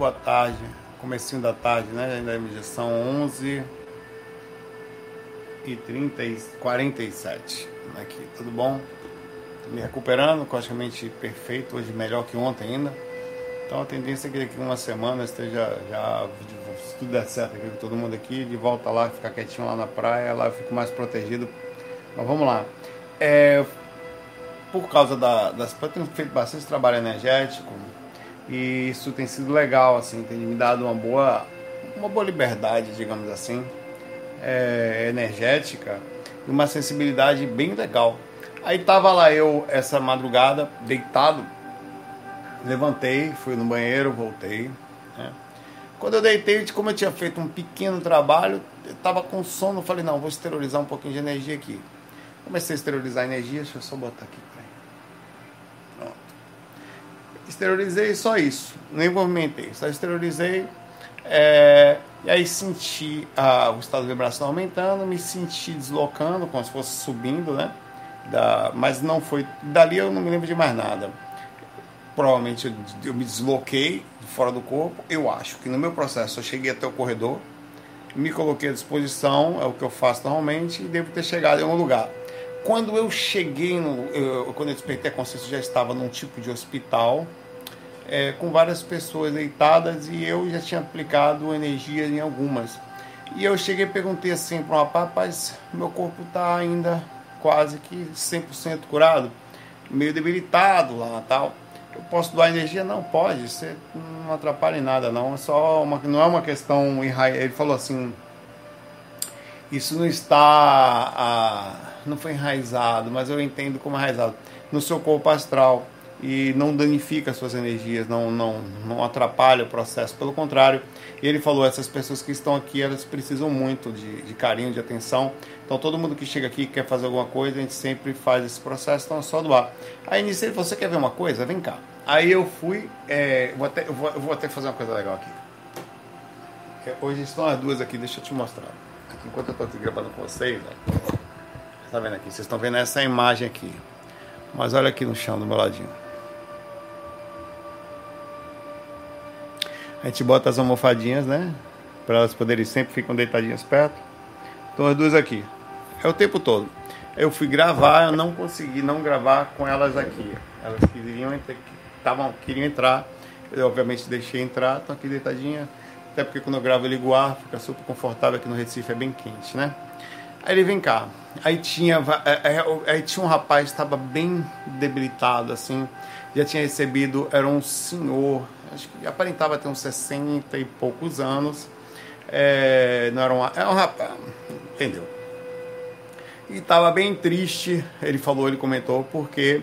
boa tarde. Comecinho da tarde, né? Ainda já são 11 e 30 e 47 aqui. Tudo bom? Me recuperando, praticamente perfeito. Hoje melhor que ontem ainda. Então a tendência é que daqui uma semana esteja já, se tudo der certo aqui todo mundo aqui, de volta lá, ficar quietinho lá na praia, lá eu fico mais protegido. Mas vamos lá. É, por causa da, das. Eu tenho feito bastante trabalho energético e isso tem sido legal, assim, tem me dado uma boa, uma boa liberdade, digamos assim, é, energética e uma sensibilidade bem legal. Aí tava lá eu essa madrugada, deitado, levantei, fui no banheiro, voltei. Né? Quando eu deitei, como eu tinha feito um pequeno trabalho, eu tava com sono, falei, não, vou esterilizar um pouquinho de energia aqui. Comecei a esterilizar a energia, deixa eu só botar aqui. Esterilizei só isso, nem movimentei, só esterilizei. É, e aí senti ah, o estado de vibração aumentando, me senti deslocando, como se fosse subindo, né? Da, mas não foi. Dali eu não me lembro de mais nada. Provavelmente eu, eu me desloquei fora do corpo. Eu acho que no meu processo eu cheguei até o corredor, me coloquei à disposição, é o que eu faço normalmente, e devo ter chegado em algum lugar. Quando eu cheguei, no, eu, quando eu despertei a consciência, eu já estava num tipo de hospital, é, com várias pessoas deitadas e eu já tinha aplicado energia em algumas. E eu cheguei e perguntei assim para um rapaz, meu corpo está ainda quase que 100% curado, meio debilitado lá tal. Eu posso doar energia? Não pode, você não atrapalha em nada não, é só uma, não é uma questão ele falou assim, isso não está a não foi enraizado, mas eu entendo como enraizado no seu corpo astral e não danifica suas energias, não, não, não atrapalha o processo, pelo contrário. Ele falou: essas pessoas que estão aqui, elas precisam muito de, de carinho, de atenção. Então, todo mundo que chega aqui quer fazer alguma coisa, a gente sempre faz esse processo, então é só doar. Aí, falou: Você quer ver uma coisa? Vem cá. Aí eu fui, é, vou até, eu, vou, eu vou até fazer uma coisa legal aqui. Hoje estão as duas aqui, deixa eu te mostrar. Enquanto eu estou aqui gravando com vocês, ó. Tá vendo aqui? Vocês estão vendo essa imagem aqui. Mas olha aqui no chão do meu ladinho. A gente bota as almofadinhas, né? Para elas poderem sempre ficam deitadinhas perto. Então as duas aqui. É o tempo todo. Eu fui gravar, eu não consegui não gravar com elas aqui. Elas queriam, tavam, queriam entrar. Eu obviamente deixei entrar, estão aqui deitadinha. Até porque quando eu gravo eu ligo o ar, fica super confortável aqui no Recife, é bem quente, né? Aí ele vem cá. Aí tinha, é, é, aí tinha um rapaz estava bem debilitado, assim. Já tinha recebido, era um senhor, acho que aparentava ter uns 60 e poucos anos. É, não era um, é um rapaz, entendeu? E estava bem triste, ele falou, ele comentou, porque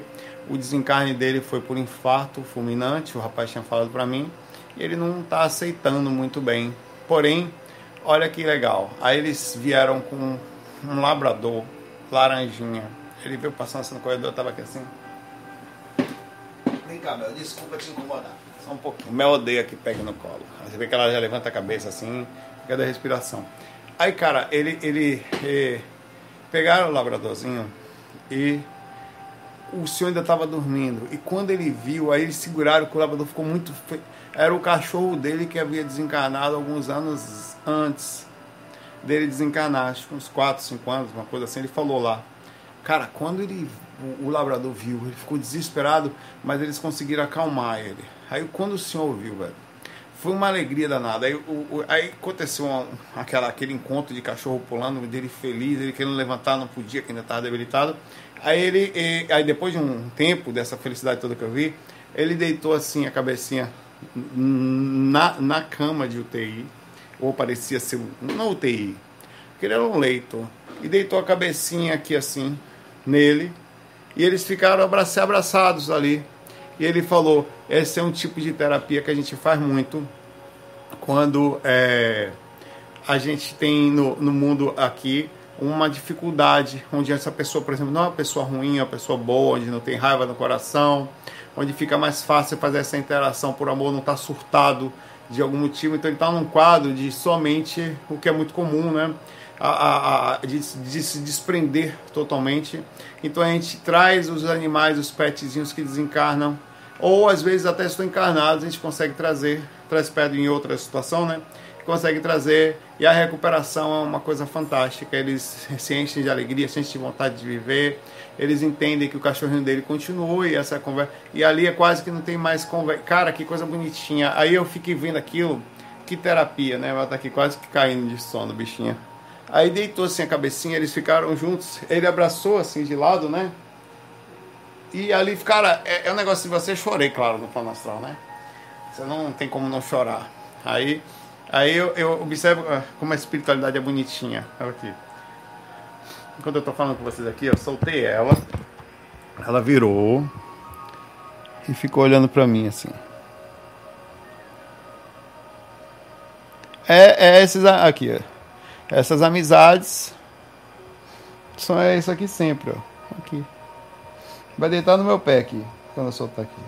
o desencarne dele foi por infarto fulminante, o rapaz tinha falado para mim, e ele não está aceitando muito bem. Porém, olha que legal. Aí eles vieram com um labrador, laranjinha. Ele veio passando assim no corredor, eu tava aqui assim. Vem cá, Mel, desculpa te incomodar. Só um pouquinho. Mel odeia que pegue no colo. Você vê que ela já levanta a cabeça assim, fica da respiração. Aí, cara, ele, ele, ele pegaram o labradorzinho e o senhor ainda estava dormindo. E quando ele viu, aí eles seguraram que o labrador ficou muito. Fe... Era o cachorro dele que havia desencarnado alguns anos antes dele desencarnar, acho que uns 4, 5 anos, uma coisa assim, ele falou lá. Cara, quando ele o, o labrador viu, ele ficou desesperado, mas eles conseguiram acalmar ele. Aí quando o senhor viu, velho, foi uma alegria danada. Aí, o, o, aí aconteceu uma, aquela, aquele encontro de cachorro pulando, dele feliz, ele querendo levantar, não podia, que ainda estava debilitado. Aí ele, e, aí depois de um tempo dessa felicidade toda que eu vi, ele deitou assim a cabecinha na, na cama de UTI, ou parecia ser uma UTI, porque ele era um leito, e deitou a cabecinha aqui assim, nele, e eles ficaram abraçados ali. E ele falou: esse é um tipo de terapia que a gente faz muito quando é, a gente tem no, no mundo aqui uma dificuldade, onde essa pessoa, por exemplo, não é uma pessoa ruim, é uma pessoa boa, onde não tem raiva no coração, onde fica mais fácil fazer essa interação por amor, não está surtado de algum motivo, então ele está num quadro de somente o que é muito comum, né? A, a, a de, de, se desprender totalmente. Então a gente traz os animais, os petzinhos que desencarnam Ou às vezes até estão encarnados, a gente consegue trazer, traz perto em outra situação, né? Consegue trazer e a recuperação é uma coisa fantástica. Eles se enchem de alegria, se enchem de vontade de viver. Eles entendem que o cachorrinho dele continua e essa conversa. E ali é quase que não tem mais conversa. Cara, que coisa bonitinha. Aí eu fiquei vendo aquilo, que terapia, né? Ela tá aqui quase que caindo de sono, bichinha. Aí deitou assim a cabecinha, eles ficaram juntos. Ele abraçou assim de lado, né? E ali, cara, é, é um negócio de você chorei, claro, no plano astral, né? Você não tem como não chorar. Aí, aí eu, eu observo ah, como a espiritualidade é bonitinha. Olha aqui. Enquanto eu tô falando com vocês aqui, eu soltei ela. Ela virou e ficou olhando pra mim assim. É, é esses aqui, ó. Essas amizades são é isso aqui sempre, ó. Aqui. Vai deitar no meu pé aqui, quando eu soltar aqui.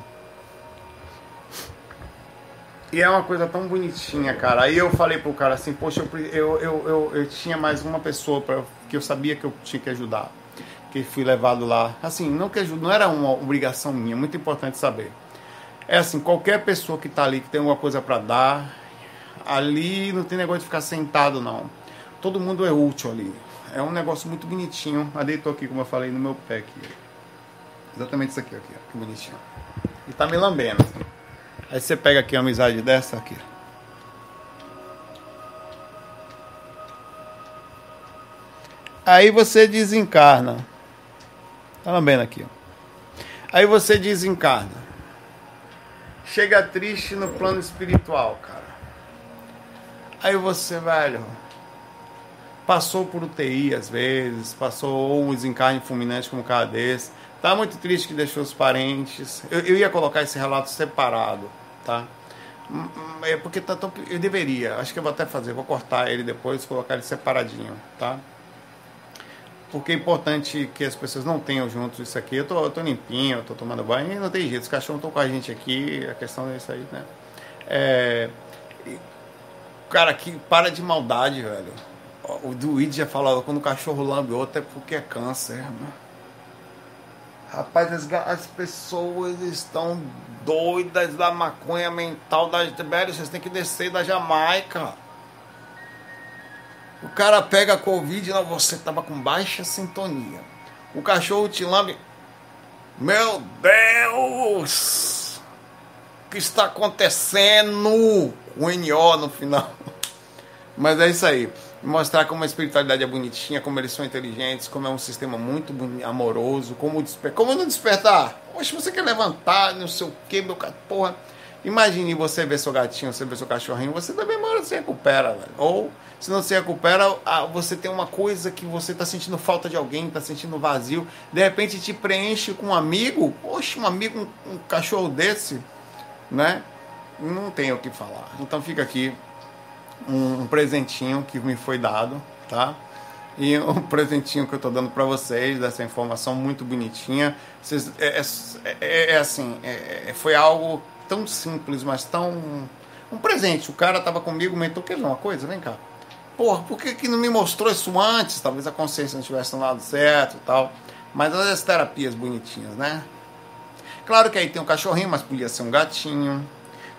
E é uma coisa tão bonitinha, cara. Aí eu falei pro cara assim, poxa, eu, eu, eu, eu, tinha mais uma pessoa pra, que eu sabia que eu tinha que ajudar. Que fui levado lá. Assim, não que não era uma obrigação minha, muito importante saber. É assim, qualquer pessoa que tá ali, que tem alguma coisa para dar, ali não tem negócio de ficar sentado, não. Todo mundo é útil ali. É um negócio muito bonitinho. A deitou aqui, como eu falei, no meu pé aqui. Exatamente isso aqui, aqui, ó, que bonitinho. E tá me lambendo. Aí você pega aqui uma amizade dessa aqui. Aí você desencarna. Tá lambendo aqui, ó. Aí você desencarna. Chega triste no plano espiritual, cara. Aí você, velho, passou por UTI às vezes, passou um desencarne fulminante como um cara desse Tá muito triste que deixou os parentes. Eu, eu ia colocar esse relato separado, tá? Hum, hum, é porque tá tão, eu deveria, acho que eu vou até fazer, vou cortar ele depois, colocar ele separadinho, tá? Porque é importante que as pessoas não tenham juntos isso aqui. Eu tô, eu tô limpinho, eu tô tomando banho e não tem jeito, os cachorros estão com a gente aqui, a questão é isso aí, né? É, cara, que para de maldade, velho. O Duíde já falou, quando o cachorro lambe outro é porque é câncer, né? Rapaz, as, as, pessoas estão doidas da maconha mental da Velho, vocês têm que descer da Jamaica. O cara pega a Covid, não, você tava com baixa sintonia. O cachorro te lambe. Meu Deus! O que está acontecendo? O NO no final. Mas é isso aí mostrar como a espiritualidade é bonitinha, como eles são inteligentes, como é um sistema muito amoroso, como, desper como não despertar. Poxa, você quer levantar, não sei o que, meu cara, porra. Imagine você ver seu gatinho, você ver seu cachorrinho, você também uma hora se recupera, velho. Ou, se não se recupera, você tem uma coisa que você está sentindo falta de alguém, está sentindo vazio, de repente te preenche com um amigo, poxa, um amigo, um cachorro desse, né? Não tem o que falar. Então fica aqui um, um presentinho que me foi dado, tá? E um presentinho que eu estou dando para vocês, dessa informação muito bonitinha. Vocês, é, é, é, é assim, é, é, foi algo tão simples, mas tão. Um presente. O cara tava comigo, mentou, quer ver uma coisa? Vem cá. Porra, por que, que não me mostrou isso antes? Talvez a consciência não estivesse no lado certo e tal. Mas as terapias bonitinhas, né? Claro que aí tem um cachorrinho, mas podia ser um gatinho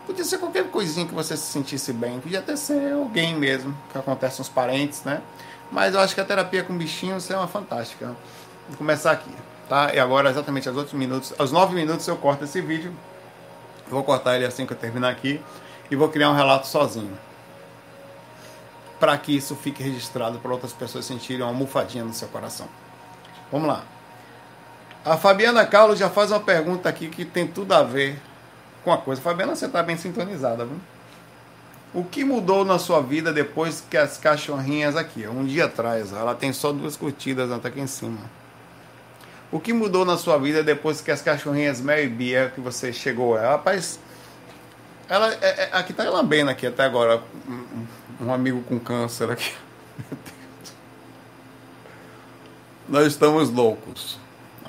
Podia ser qualquer coisinha que você se sentisse bem. Podia até ser alguém mesmo, que acontece nos parentes, né? Mas eu acho que a terapia com bichinhos é uma fantástica. Vou começar aqui, tá? E agora, exatamente aos outros minutos, aos nove minutos eu corto esse vídeo. vou cortar ele assim que eu terminar aqui. E vou criar um relato sozinho. Para que isso fique registrado para outras pessoas sentirem uma almofadinha no seu coração. Vamos lá. A Fabiana Carlos já faz uma pergunta aqui que tem tudo a ver com a coisa. Fabiana, você está bem sintonizada, viu? O que mudou na sua vida depois que as cachorrinhas aqui, um dia atrás, ela tem só duas curtidas até aqui em cima. O que mudou na sua vida depois que as cachorrinhas Mel e Bia que você chegou? Rapaz, ela é, é, aqui tá lambendo aqui até agora um, um amigo com câncer aqui. Nós estamos loucos.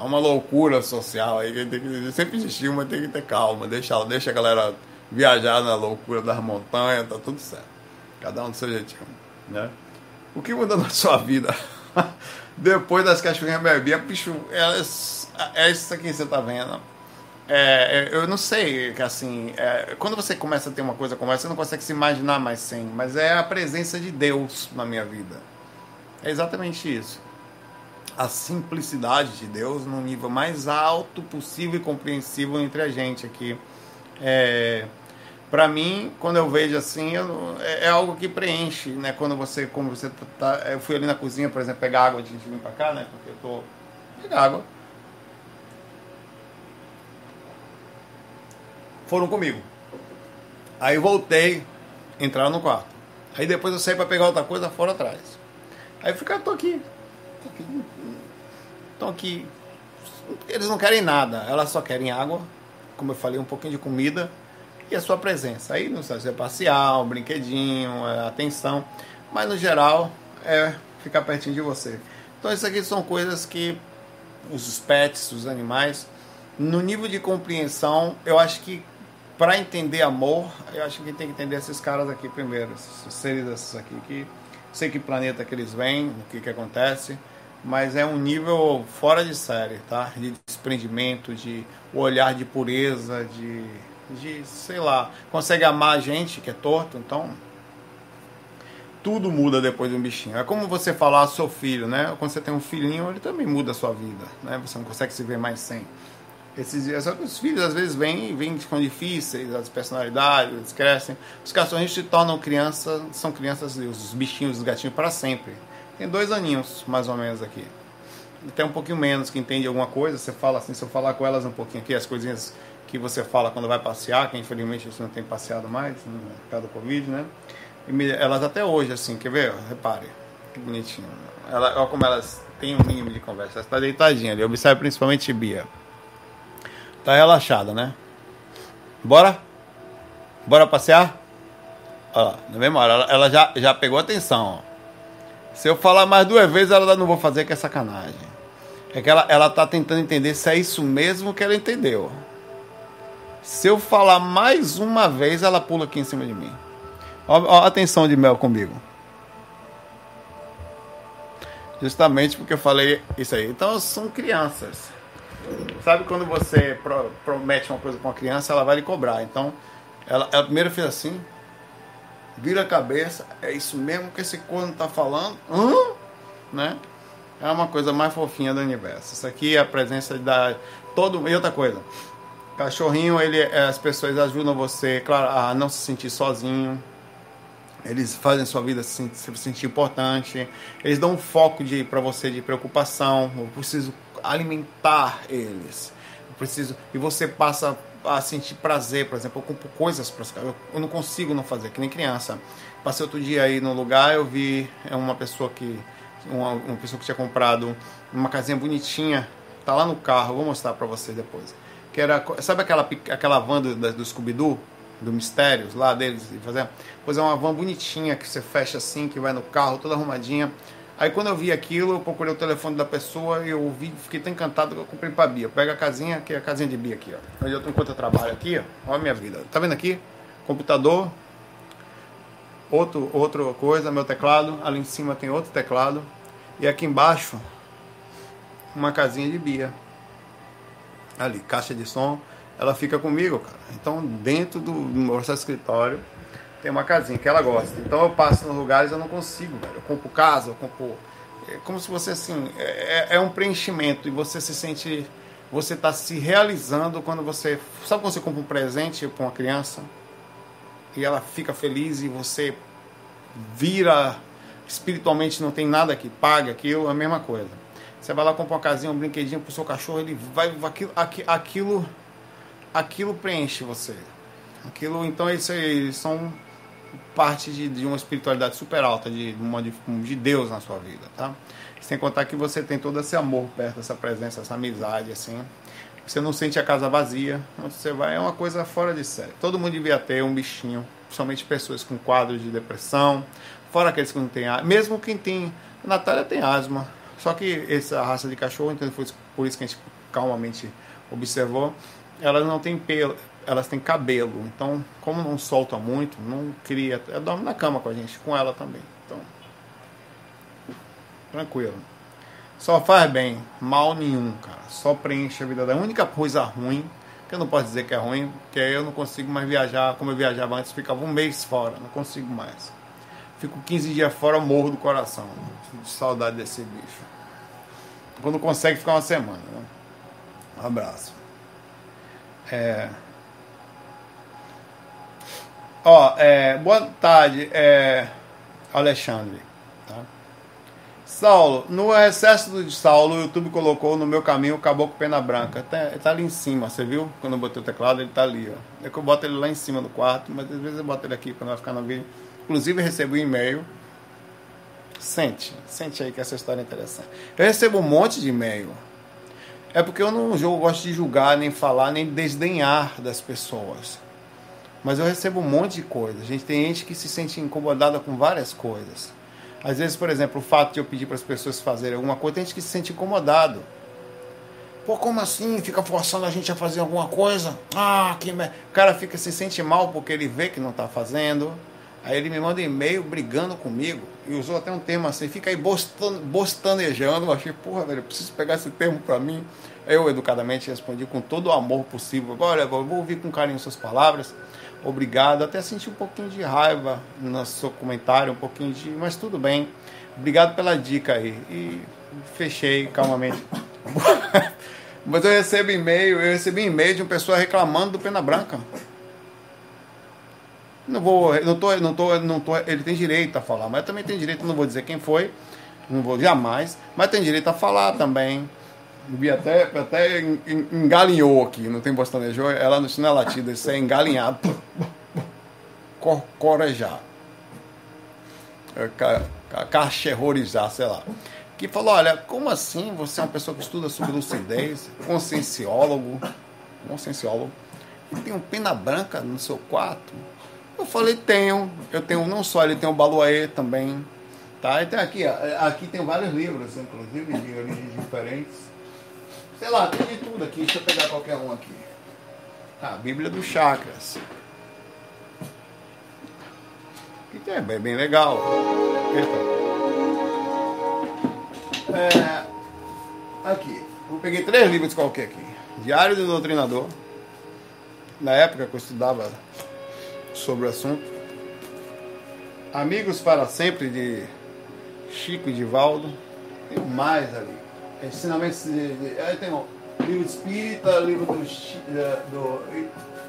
Há uma loucura social aí que, tem que sempre existiu, mas tem que ter calma. Deixa, deixa a galera viajar na loucura das montanhas, tá tudo certo. Cada um do seu jeitinho. Né? O que muda na sua vida? Depois das cachorrinhas bebê, bicho, é, é isso aqui que você tá vendo. é, é, eu não sei, que assim, é, quando você começa a ter uma coisa como essa, você não consegue se imaginar mais sem, mas é a presença de Deus na minha vida. É exatamente isso. A simplicidade de Deus no nível mais alto possível e compreensível entre a gente aqui. É, para mim, quando eu vejo assim, eu, é, é, algo que preenche, né? Quando você, como você tá, tá, eu fui ali na cozinha, por exemplo, pegar água de vir para cá, né? Porque eu tô pegar água. Foram comigo. Aí voltei, entraram no quarto. Aí depois eu saí para pegar outra coisa fora atrás. Aí fiquei, tô aqui. Tô aqui. Eles não querem nada, elas só querem água, como eu falei, um pouquinho de comida e a sua presença. Aí não sei se é parcial, brinquedinho, é atenção, mas no geral é ficar pertinho de você. Então isso aqui são coisas que os pets, os animais, no nível de compreensão, eu acho que para entender amor, eu acho que tem que entender esses caras aqui primeiro, esses seres esses aqui que sei que planeta que eles vêm, o que que acontece, mas é um nível fora de série, tá? De desprendimento, de olhar de pureza, de de, sei lá, consegue amar a gente que é torto, então tudo muda depois de um bichinho. É como você falar seu filho, né? Quando você tem um filhinho, ele também muda a sua vida, né? Você não consegue se ver mais sem. Esses os filhos às vezes vêm, vêm ficam difíceis, as personalidades, eles crescem. Os cachorrinhos se tornam crianças, são crianças, os bichinhos, os gatinhos para sempre. Tem dois aninhos, mais ou menos aqui. Até um pouquinho menos que entende alguma coisa, você fala assim, se eu falar com elas um pouquinho aqui, as coisinhas que você fala quando vai passear, que infelizmente você não tem passeado mais, né, por causa do Covid, né? E elas até hoje, assim, quer ver? Repare, que bonitinho. Ela, olha como elas têm um mínimo de conversa. Ela está deitadinha ali, observe principalmente Bia. Tá relaxada, né? Bora? Bora passear? Olha lá, na mesma hora, ela, ela já, já pegou atenção, ó. Se eu falar mais duas vezes, ela não vou fazer que é sacanagem. É que ela, ela tá tentando entender se é isso mesmo que ela entendeu. Se eu falar mais uma vez, ela pula aqui em cima de mim. Ó, ó, atenção de Mel comigo. Justamente porque eu falei isso aí. Então são crianças. Sabe quando você pro, promete uma coisa para uma criança, ela vai lhe cobrar. Então, ela, ela primeiro fez assim, vira a cabeça, é isso mesmo que esse corno tá falando? Hã? Né? É uma coisa mais fofinha do universo. Isso aqui é a presença da todo e outra coisa. Cachorrinho, ele, as pessoas ajudam você, claro, a não se sentir sozinho. Eles fazem sua vida se, se sentir importante. Eles dão um foco de para você de preocupação. Eu preciso alimentar eles. Eu preciso e você passa a sentir prazer, por exemplo, eu compro coisas para eu, não consigo não fazer, que nem criança. Passei outro dia aí no lugar, eu vi é uma pessoa que uma, uma pessoa que tinha comprado uma casinha bonitinha, tá lá no carro, vou mostrar para você depois que era, sabe aquela, aquela van do, do Scooby-Doo? Do Mistérios, lá deles, e fazer, pois é uma van bonitinha que você fecha assim, que vai no carro, toda arrumadinha. Aí quando eu vi aquilo, eu procurei o telefone da pessoa e eu vi, fiquei tão encantado que eu comprei pra Bia. Pega a casinha, que é a casinha de Bia aqui, ó. Onde eu, enquanto eu trabalho aqui, ó, olha a minha vida. Tá vendo aqui? Computador, outro, outra coisa, meu teclado. Ali em cima tem outro teclado. E aqui embaixo, uma casinha de Bia ali, caixa de som, ela fica comigo, cara. Então, dentro do, nosso escritório, tem uma casinha que ela gosta. Então, eu passo nos lugares eu não consigo, velho. Eu compro casa, eu compro. É como se você, assim, é, é, é um preenchimento e você se sente. Você está se realizando quando você. Sabe quando você compra um presente para uma criança? E ela fica feliz e você vira espiritualmente não tem nada que pague aquilo, é a mesma coisa. Você vai lá comprar uma casinha, um brinquedinho pro seu cachorro, ele vai. Aquilo, aquilo, aquilo preenche você. Aquilo, então, isso aí são parte de, de uma espiritualidade super alta, de, de, de Deus na sua vida, tá? Sem contar que você tem todo esse amor perto, essa presença, essa amizade, assim. Você não sente a casa vazia, você vai, é uma coisa fora de série. Todo mundo devia ter um bichinho, principalmente pessoas com quadros de depressão, fora aqueles que não têm asma. Mesmo quem tem. A Natália tem asma, só que essa raça de cachorro, então foi por isso que a gente calmamente observou, elas não têm pelo, elas têm cabelo. Então, como não solta muito, não cria. Ela dorme na cama com a gente, com ela também. Então, tranquilo. Só faz bem, mal nenhum, cara. Só preenche a vida da única coisa ruim que eu não posso dizer que é ruim, porque eu não consigo mais viajar como eu viajava antes, ficava um mês fora, não consigo mais. Fico 15 dias fora, morro do coração, de saudade desse bicho. Quando consegue ficar uma semana. Né? Um abraço. É... Ó, é, boa tarde, é, Alexandre. Tá? Saulo, no recesso de Saulo, o YouTube colocou no meu caminho o caboclo pena branca. Tá, tá ali em cima, você viu? Quando eu botei o teclado, ele tá ali, ó. É que eu boto ele lá em cima do quarto, mas às vezes eu boto ele aqui quando vai ficar no vídeo. Inclusive, recebi um e-mail. Sente, sente aí que essa história é interessante. Eu recebo um monte de e-mail. É porque eu não eu gosto de julgar, nem falar, nem desdenhar das pessoas. Mas eu recebo um monte de coisa. A gente tem gente que se sente incomodada com várias coisas. Às vezes, por exemplo, o fato de eu pedir para as pessoas fazerem alguma coisa, tem gente que se sente incomodado. Pô, como assim? Fica forçando a gente a fazer alguma coisa? Ah, que me... O cara fica se sente mal porque ele vê que não está fazendo. Aí ele me manda um e-mail brigando comigo. E usou até um termo assim, fica aí bostan... bostanejando. Eu achei, porra, velho, eu preciso pegar esse termo para mim. Eu, educadamente, respondi com todo o amor possível. Eu vou ouvir com carinho suas palavras obrigado. Até senti um pouquinho de raiva no seu comentário, um pouquinho de. Mas tudo bem. Obrigado pela dica aí. E fechei calmamente. mas eu recebo e-mail, eu recebi e-mail de uma pessoa reclamando do Pena Branca. Não vou, não tô, não tô, não tô, ele tem direito a falar, mas também tem direito, não vou dizer quem foi, não vou jamais, mas tem direito a falar também. Vi até, até engalinhou aqui, não tem bostanejou, ela não é latida, isso é engalinhado. Corejar. É, Cacherrorizar, sei lá. Que falou: olha, como assim você é uma pessoa que estuda sobre lucidez, conscienciólogo, conscienciólogo, e tem um pena branca no seu quarto? Eu falei: tenho. Eu tenho não só ele tem o Baluaê também. Tá? E tem aqui, ó, aqui tem vários livros, inclusive de origens diferentes Sei lá, tem de tudo aqui. Deixa eu pegar qualquer um aqui. Ah, Bíblia dos Chakras. Que é bem, bem legal. É, aqui. Eu peguei três livros qualquer aqui. Diário do Doutrinador. Na época que eu estudava sobre o assunto. Amigos para Sempre de Chico e Divaldo. Tem mais ali ensinamentos de, de, aí tem um livro espírita, livro do, do,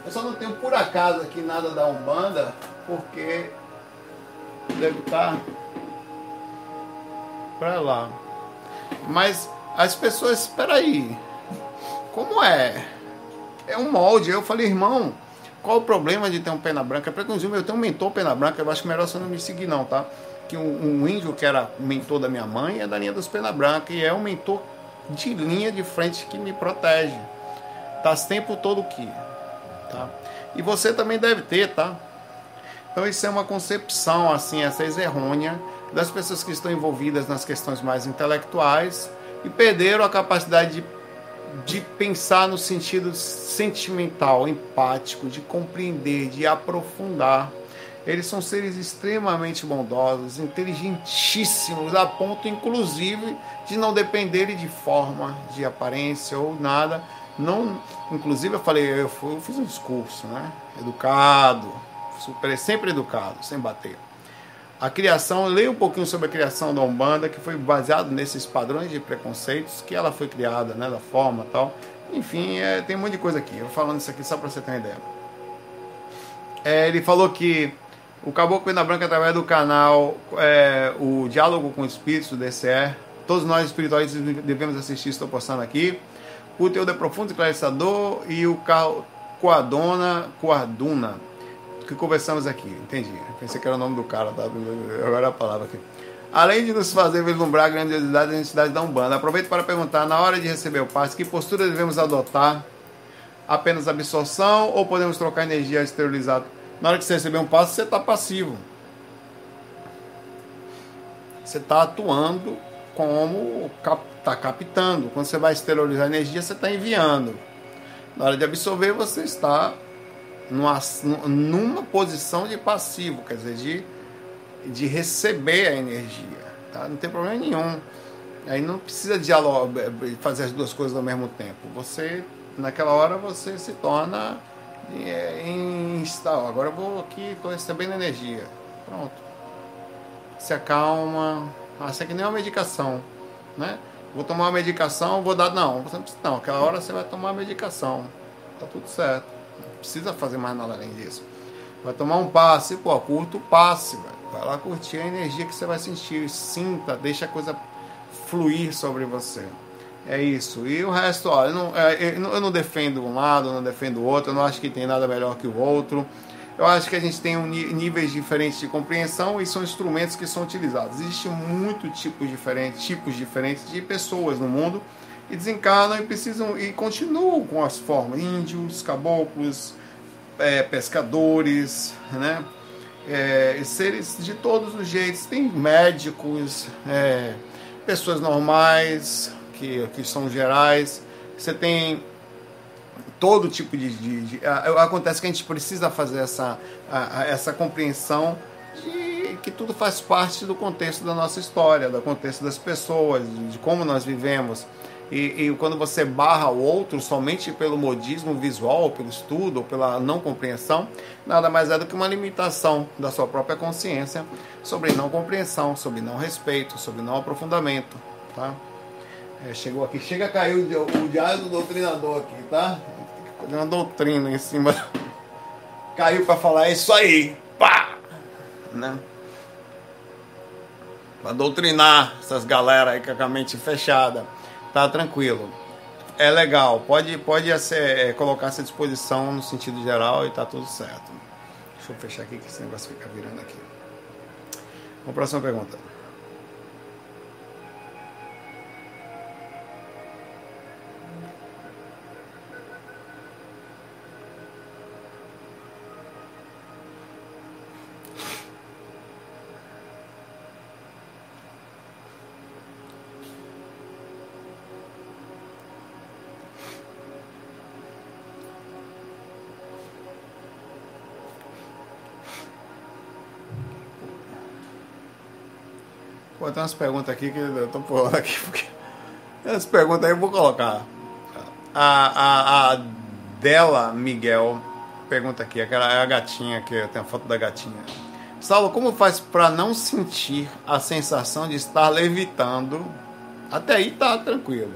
Eu só não tenho por acaso aqui nada da Umbanda, porque deve estar para lá. Mas as pessoas, espera aí, como é? É um molde. Eu falei, irmão, qual o problema de ter um pena branca? Para inclusive eu tenho um mentor pena branca, eu acho melhor você não me seguir não, tá? Que um, um, índio que era mentor da minha mãe é da linha dos Pena Branca e é um mentor de linha de frente que me protege. Tá tempo todo aqui, tá? E você também deve ter, tá? Então isso é uma concepção assim, essa errônea das pessoas que estão envolvidas nas questões mais intelectuais e perderam a capacidade de, de pensar no sentido sentimental, empático, de compreender, de aprofundar eles são seres extremamente bondosos, inteligentíssimos, a ponto inclusive de não dependerem de forma, de aparência ou nada. Não, inclusive eu falei, eu, fui, eu fiz um discurso, né? Educado, super, sempre educado, sem bater. A criação, eu leio um pouquinho sobre a criação da Umbanda, que foi baseado nesses padrões de preconceitos que ela foi criada, né, da forma tal. Enfim, é, tem um monte de coisa aqui. Eu vou falando isso aqui só para você ter uma ideia. É, ele falou que o Caboclo Pena Branca, através do canal é, O Diálogo com Espíritos do DCE. Todos nós espirituais devemos assistir, estou postando aqui. O Teu de Profundo Esclarecedor e o Coadona, Coaduna, que conversamos aqui. Entendi. Pensei que era o nome do cara, tá? agora a palavra aqui. Além de nos fazer vislumbrar a grandiosidade da identidade da Umbanda, aproveito para perguntar, na hora de receber o passe, que postura devemos adotar? Apenas absorção ou podemos trocar energia esterilizada? Na hora que você receber um passo, você está passivo. Você está atuando como está captando. Quando você vai esterilizar energia, você está enviando. Na hora de absorver, você está numa, numa posição de passivo, quer dizer, de, de receber a energia. Tá? Não tem problema nenhum. Aí não precisa dialogar, fazer as duas coisas ao mesmo tempo. Você naquela hora você se torna é, instal. Agora eu vou aqui, estou recebendo energia. Pronto. Se acalma. Ah, isso aqui nem é uma medicação, né? Vou tomar uma medicação, vou dar. Não, você não precisa. Não, aquela hora você vai tomar a medicação. Tá tudo certo. Não precisa fazer mais nada além disso. Vai tomar um passe, pô, curta o passe, velho. Vai lá curtir a energia que você vai sentir. Sinta, deixa a coisa fluir sobre você. É isso. E o resto, olha, eu não, é, eu não defendo um lado, eu não defendo o outro, eu não acho que tem nada melhor que o outro. Eu acho que a gente tem um, níveis diferentes de compreensão e são instrumentos que são utilizados. Existem muitos tipos diferentes, tipos diferentes de pessoas no mundo e desencarnam e precisam e continuam com as formas índios, caboclos, é, pescadores, né? É, seres de todos os jeitos. Tem médicos, é, pessoas normais, que, são gerais. Você tem todo tipo de, de, de, acontece que a gente precisa fazer essa, a, essa compreensão de que tudo faz parte do contexto da nossa história, do contexto das pessoas, de como nós vivemos. E, e, quando você barra o outro somente pelo modismo visual, pelo estudo, ou pela não compreensão, nada mais é do que uma limitação da sua própria consciência sobre não compreensão, sobre não respeito, sobre não aprofundamento. Tá? É, chegou aqui, chega a cair o, o diário do doutrinador aqui, tá? Fazer uma doutrina em cima. Caiu para falar é isso aí, pá! Né? Para doutrinar essas galera aí com a mente fechada tá tranquilo. É legal, pode, pode ser, é, colocar-se à disposição no sentido geral e tá tudo certo. Deixa eu fechar aqui que esse negócio fica virando aqui. Vamos para a próxima pergunta. Tem umas perguntas aqui que eu tô pulando aqui, porque. As perguntas aí eu vou colocar. A, a, a dela, Miguel, pergunta aqui, aquela é a gatinha que tem a foto da gatinha. Saulo, como faz para não sentir a sensação de estar levitando? Até aí tá tranquilo.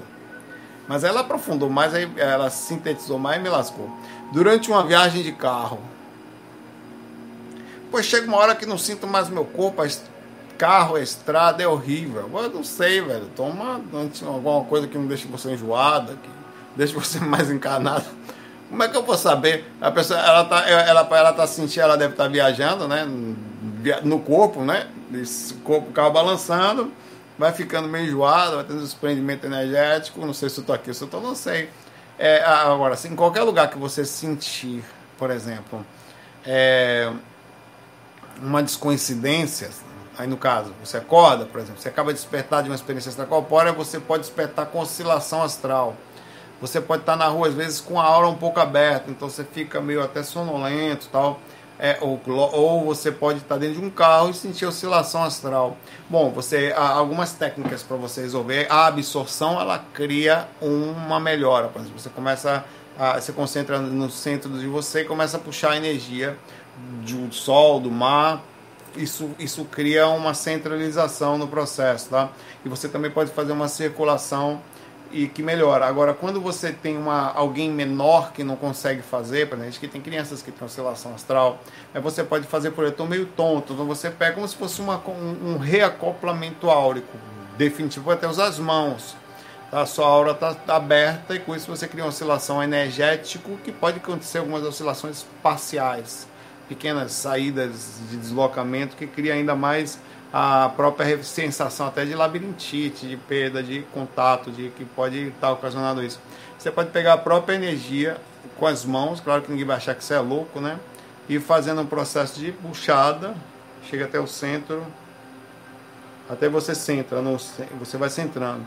Mas ela aprofundou mais, ela sintetizou mais e me lascou. Durante uma viagem de carro. Pois chega uma hora que não sinto mais meu corpo, carro, a estrada é horrível. Eu não sei, velho. Toma alguma coisa que não deixe você enjoada, que deixe você mais encarnado. Como é que eu vou saber? A pessoa, ela tá, ela, ela tá sentindo, ela deve estar tá viajando, né? No corpo, né? Esse corpo, o carro balançando, vai ficando meio enjoado, vai tendo desprendimento energético. Não sei se eu tô aqui, se eu tô, não sei. É, agora, assim, em qualquer lugar que você sentir, por exemplo, é, uma descoincidência, Aí no caso, você acorda, por exemplo, você acaba de despertar de uma experiência extracorpórea, você pode despertar com oscilação astral. Você pode estar na rua, às vezes, com a aura um pouco aberta, então você fica meio até sonolento tal. É, ou, ou você pode estar dentro de um carro e sentir oscilação astral. Bom, você há algumas técnicas para você resolver. A absorção ela cria uma melhora. Por exemplo, você começa a, se concentra no centro de você e começa a puxar energia do sol, do mar isso, isso cria uma centralização no processo, tá? E você também pode fazer uma circulação e que melhora. Agora, quando você tem uma, alguém menor que não consegue fazer, por exemplo, que tem crianças que têm oscilação astral, aí você pode fazer por estou meio tonto, então você pega como se fosse uma, um, reacoplamento áurico, definitivo, até usar as mãos. Tá? Sua aura está aberta e com isso você cria uma oscilação energética que pode acontecer algumas oscilações parciais pequenas saídas de deslocamento que cria ainda mais a própria sensação até de labirintite, de perda de contato, de que pode estar ocasionando isso. Você pode pegar a própria energia com as mãos, claro que ninguém vai achar que você é louco, né? E fazendo um processo de puxada, chega até o centro, até você centra, você vai centrando.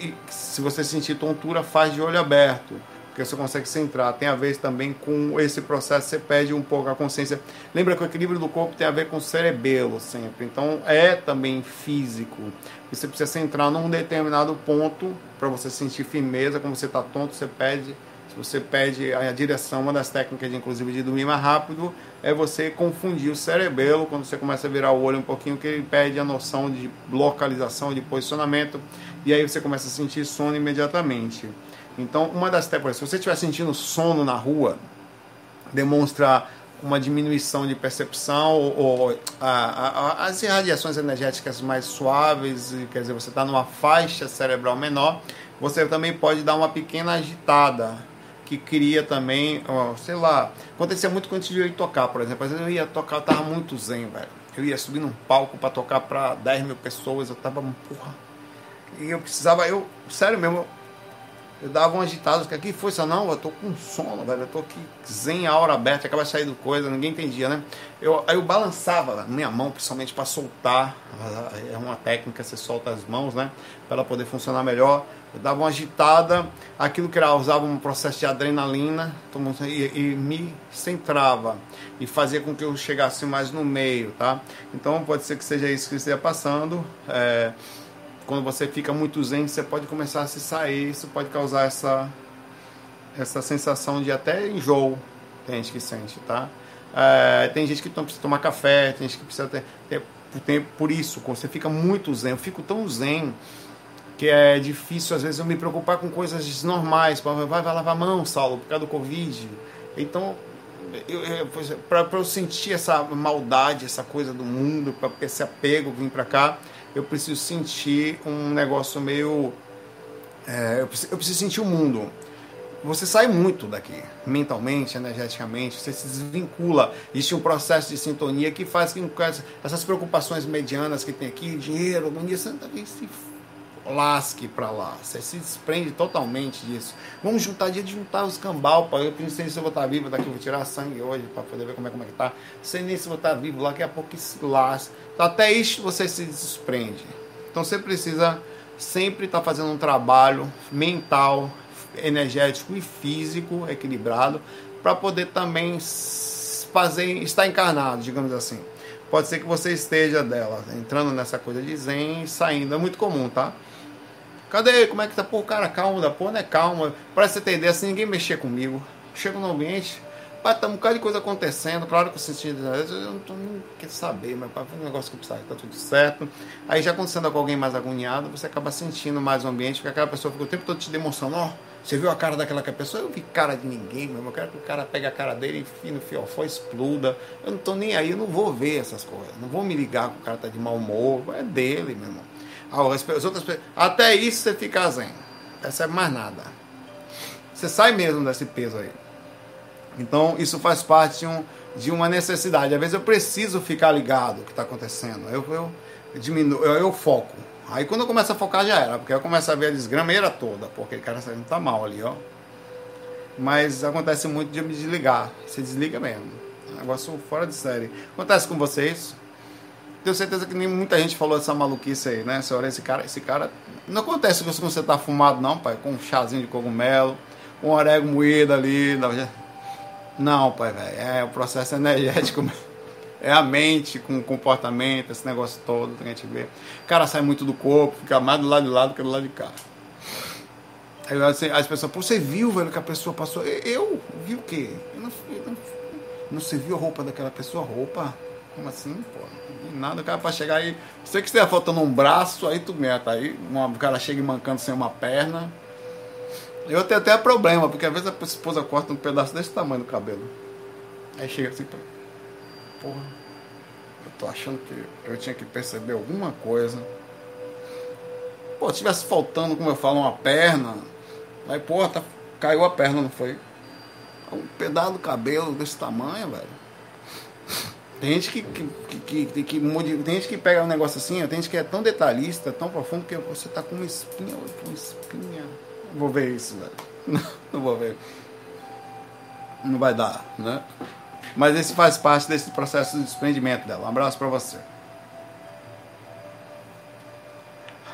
E se você sentir tontura, faz de olho aberto porque você consegue centrar. Tem a ver também com esse processo, você perde um pouco a consciência. Lembra que o equilíbrio do corpo tem a ver com o cerebelo sempre. Então é também físico. Você precisa centrar num determinado ponto para você sentir firmeza. Como você está tonto, você perde Se você pede a direção, uma das técnicas, de, inclusive, de dormir mais rápido, é você confundir o cerebelo quando você começa a virar o olho um pouquinho, que ele perde a noção de localização, de posicionamento, e aí você começa a sentir sono imediatamente. Então, uma das técnicas, se você estiver sentindo sono na rua, demonstra uma diminuição de percepção ou, a, a, as irradiações energéticas mais suaves, quer dizer, você está numa faixa cerebral menor, você também pode dar uma pequena agitada, que cria também, sei lá, acontecia muito quando eu ia tocar, por exemplo, eu ia tocar, eu tava muito zen, velho. Eu ia subir num palco para tocar para 10 mil pessoas, eu tava, porra. E eu precisava, eu, sério mesmo, dava um agitado, que aqui foi não, eu tô com sono, velho, eu tô aqui zen, a hora aberta, acaba de sair do coisa, ninguém entendia, né? Eu, aí eu balançava minha mão, principalmente para soltar, é uma técnica, você solta as mãos, né? Para ela poder funcionar melhor. Eu dava uma agitada, aquilo que era, usava um processo de adrenalina e, e me centrava e fazia com que eu chegasse mais no meio, tá? Então pode ser que seja isso que esteja passando. É, quando você fica muito zen, você pode começar a se sair, isso pode causar essa, essa sensação de até enjoo, tem gente que sente, tá? É, tem gente que não precisa tomar café, tem gente que precisa ter, ter, ter, por isso, quando você fica muito zen, eu fico tão zen que é difícil às vezes eu me preocupar com coisas normais, vai, vai lavar a mão, Saulo, por causa do Covid. Então, para eu sentir essa maldade, essa coisa do mundo, para esse apego vir para cá, eu preciso sentir um negócio meio. É, eu, preciso, eu, preciso, sentir o mundo. Você sai muito daqui, mentalmente, energeticamente, você se desvincula. Existe um processo de sintonia que faz com que essas preocupações medianas que tem aqui, dinheiro, harmonia, você se lasque para lá. Você se desprende totalmente disso. Vamos juntar dia de juntar os cambal. Pra, eu não sei se eu vou estar vivo daqui, vou tirar sangue hoje para poder ver como é, como é que tá. Sei nem se eu vou estar vivo daqui a pouco se lasca. Então, até isso você se desprende. Então você precisa sempre estar tá fazendo um trabalho mental, energético e físico equilibrado para poder também fazer estar encarnado, digamos assim. Pode ser que você esteja dela, entrando nessa coisa de zen e saindo. É muito comum, tá? Cadê? Como é que tá? Pô, cara, calma, da porra, né? Calma. Pra você ideia, assim, ninguém mexer comigo. Chego no ambiente, Pai, tá um bocado de coisa acontecendo. Claro que eu senti, eu não tô nem querendo saber, mas foi um negócio que eu precisava, tá tudo certo. Aí já acontecendo com alguém mais agoniado, você acaba sentindo mais o ambiente, porque aquela pessoa fica o tempo todo te demonstrando, ó, oh, você viu a cara daquela pessoa? Eu vi cara de ninguém, meu. Eu quero que o cara pegue a cara dele, enfim, no fiofó, exploda. Eu não tô nem aí, eu não vou ver essas coisas. Não vou me ligar que o cara tá de mau humor. É dele, meu irmão. As outras até isso você fica zen. Percebe mais nada. Você sai mesmo desse peso aí. Então, isso faz parte de, um, de uma necessidade. Às vezes eu preciso ficar ligado o que está acontecendo. Eu, eu diminuo, eu, eu, foco. Aí quando eu começo a focar já era, porque eu começo a ver a desgrameira toda, porque o cara não tá mal ali, ó. Mas acontece muito de me desligar. Você desliga mesmo. É negócio fora de série. Acontece com vocês? Tenho certeza que nem muita gente falou essa maluquice aí, né? Olha esse cara, esse cara. Não acontece com você tá fumado, não, pai, com um chazinho de cogumelo, um orégano moído ali. Não, pai, velho. É o processo energético. É a mente com o comportamento, esse negócio todo que a gente vê. O cara sai muito do corpo, fica mais do lado de lá do que do lado de cá. Aí as pessoas, pô, você viu, velho, que a pessoa passou. Eu? Vi o quê? Eu não, eu não, não você viu a roupa daquela pessoa? Roupa? Como assim, pô? Nada, o cara pra chegar aí. Você que estiver faltando um braço, aí tu meta. Aí uma, o cara chega mancando sem uma perna. Eu tenho até problema, porque às vezes a esposa corta um pedaço desse tamanho do cabelo. Aí chega assim, porra, eu tô achando que eu tinha que perceber alguma coisa. Pô, se tivesse faltando, como eu falo, uma perna, aí, porra, tá, caiu a perna, não foi? Um pedaço do cabelo desse tamanho, velho. Tem gente que, que, que, que, que, tem gente que pega um negócio assim, tem gente que é tão detalhista, tão profundo, que você tá com uma espinha, uma espinha vou ver isso, velho. Não, não vou ver. Não vai dar, né? Mas esse faz parte desse processo de desprendimento dela. Um abraço para você.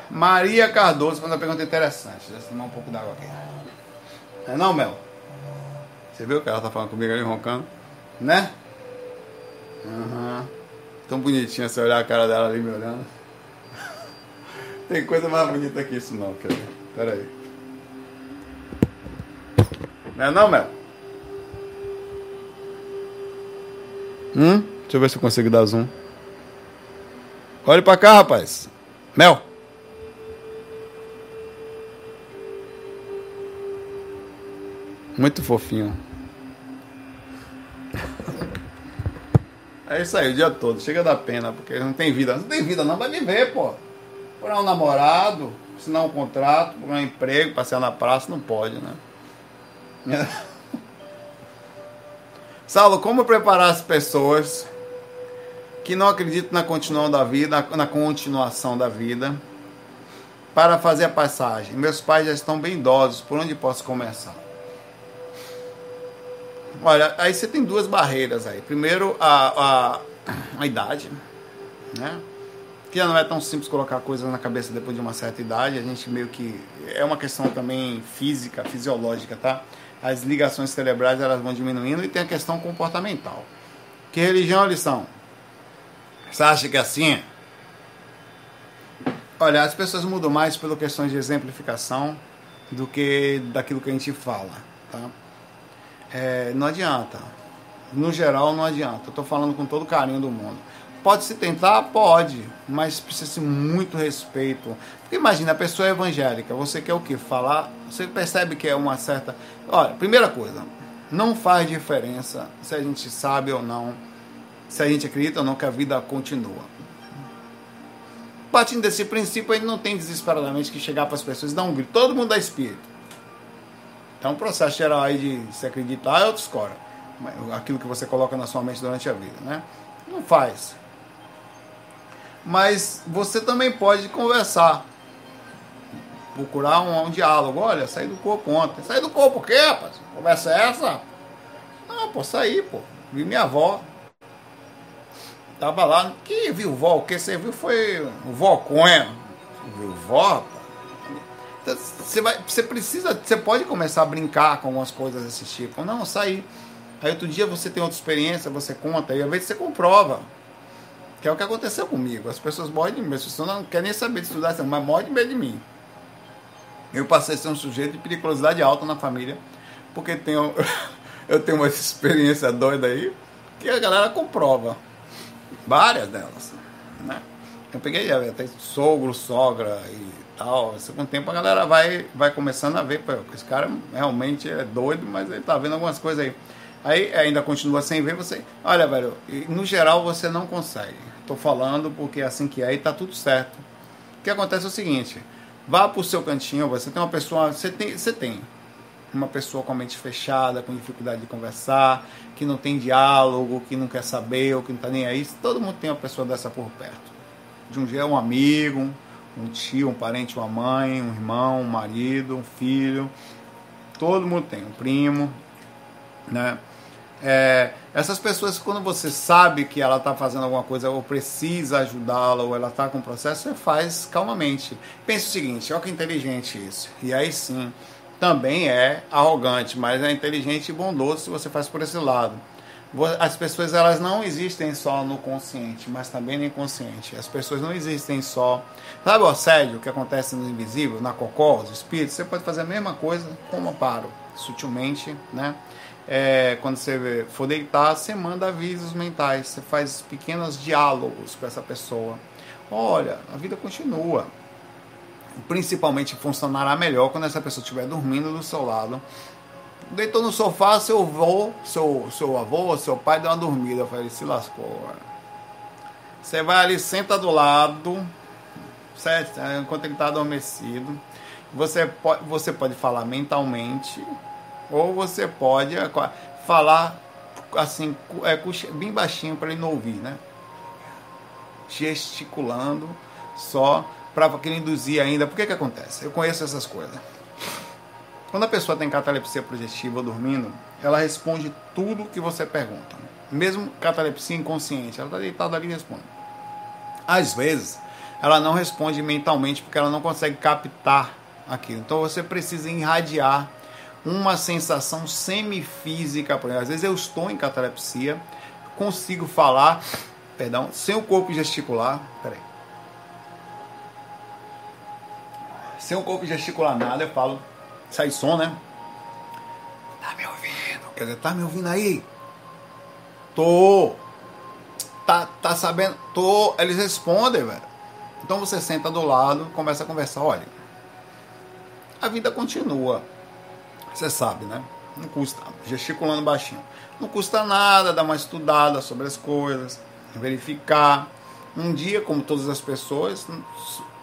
Maria Cardoso faz uma pergunta interessante. Deixa eu tomar um pouco d'água aqui. É não, Mel? Você viu que ela tá falando comigo ali roncando? Né? Uhum. Tão bonitinha você olhar a cara dela ali me olhando. Tem coisa mais bonita que isso não, cara. Pera aí. Não é não, Mel? Hum? Deixa eu ver se eu consigo dar zoom. Olhe pra cá, rapaz. Mel. Muito fofinho. É isso aí, o dia todo. Chega da pena, porque não tem vida. Não tem vida não, vai viver, pô. Por um namorado, assinar um contrato, por um emprego, passear na praça, não pode, né? Saulo, como preparar as pessoas que não acreditam na continuação da vida, na continuação da vida, para fazer a passagem? Meus pais já estão bem idosos, por onde posso começar? Olha, aí você tem duas barreiras aí. Primeiro, a, a, a idade, né? Que não é tão simples colocar coisas na cabeça depois de uma certa idade. A gente meio que. É uma questão também física, fisiológica, tá? As ligações cerebrais elas vão diminuindo e tem a questão comportamental. Que religião eles são? Você acha que é assim? Olha, as pessoas mudam mais pelas questões de exemplificação do que daquilo que a gente fala, tá? É, não adianta. No geral, não adianta. Estou falando com todo carinho do mundo. Pode se tentar? Pode, mas precisa ser muito respeito. Porque imagina, a pessoa é evangélica, você quer o que? Falar? Você percebe que é uma certa. Olha, primeira coisa, não faz diferença se a gente sabe ou não, se a gente acredita ou não que a vida continua. Partindo desse princípio, a gente não tem desesperadamente que chegar para as pessoas e dar um grito. Todo mundo dá espírito. É um processo geral aí de se acreditar é outra história. Aquilo que você coloca na sua mente durante a vida, né? Não faz. Mas você também pode conversar. Procurar um, um diálogo. Olha, sair do corpo ontem. Sair do corpo o quê, rapaz? Conversa é essa? Não, pô, sair, pô. Vi minha avó. Tava lá. Que viu vó? O que você viu foi o vó Cunha. Viu vó, rapaz? Você, vai, você precisa, você pode começar a brincar com algumas coisas desse tipo. Não, sair. Aí outro dia você tem outra experiência, você conta, e às vezes você comprova. Que é o que aconteceu comigo. As pessoas morrem de medo, as pessoas não querem nem saber de estudar, mas morrem de medo de mim. Eu passei a ser um sujeito de periculosidade alta na família, porque tenho, eu tenho uma experiência doida aí, que a galera comprova. Várias delas. Né? Eu peguei até sogro, sogra e tal. Com o tempo a galera vai, vai começando a ver, pô, esse cara realmente é doido, mas ele tá vendo algumas coisas aí. Aí ainda continua sem ver, você. Olha, velho, no geral você não consegue. Tô falando porque é assim que é e tá tudo certo. O que acontece é o seguinte: vá pro seu cantinho, você tem uma pessoa. Você tem, você tem uma pessoa com a mente fechada, com dificuldade de conversar, que não tem diálogo, que não quer saber, ou que não tá nem aí. Todo mundo tem uma pessoa dessa por perto. De um dia um amigo, um tio, um parente, uma mãe, um irmão, um marido, um filho, todo mundo tem, um primo, né? É, essas pessoas, quando você sabe que ela está fazendo alguma coisa ou precisa ajudá-la ou ela está com um processo, você faz calmamente. Pense o seguinte: olha que inteligente isso. E aí sim, também é arrogante, mas é inteligente e bondoso se você faz por esse lado as pessoas elas não existem só no consciente, mas também no inconsciente. As pessoas não existem só. Sabe o assédio que acontece no invisível, na cocó, os espíritos? Você pode fazer a mesma coisa com o amparo, sutilmente, né? É, quando você for deitar, você manda avisos mentais, você faz pequenos diálogos com essa pessoa. Olha, a vida continua. Principalmente funcionará melhor quando essa pessoa estiver dormindo do seu lado deitou no sofá, seu avô, seu, seu avô, seu pai deu uma dormida. Eu falei, se lascou. Você vai ali, senta do lado, certo? enquanto ele está adormecido. Você pode, você pode falar mentalmente, ou você pode é, falar assim, é, bem baixinho para ele não ouvir, né? Gesticulando só para ele induzir ainda. Por que que acontece? Eu conheço essas coisas. Quando a pessoa tem catalepsia projetiva dormindo, ela responde tudo que você pergunta. Mesmo catalepsia inconsciente, ela está deitada ali e responde. Às vezes, ela não responde mentalmente porque ela não consegue captar aquilo. Então você precisa irradiar uma sensação semifísica. Por exemplo, às vezes eu estou em catalepsia, consigo falar, perdão, sem o corpo gesticular. Peraí. Sem o corpo gesticular nada, eu falo sai som, né? Tá Quer dizer, tá me ouvindo aí? Tô. Tá, tá sabendo? Tô. Eles respondem, velho. Então você senta do lado, começa a conversar. Olha, a vida continua. Você sabe, né? Não custa. Gesticulando baixinho. Não custa nada dar uma estudada sobre as coisas, verificar. Um dia, como todas as pessoas,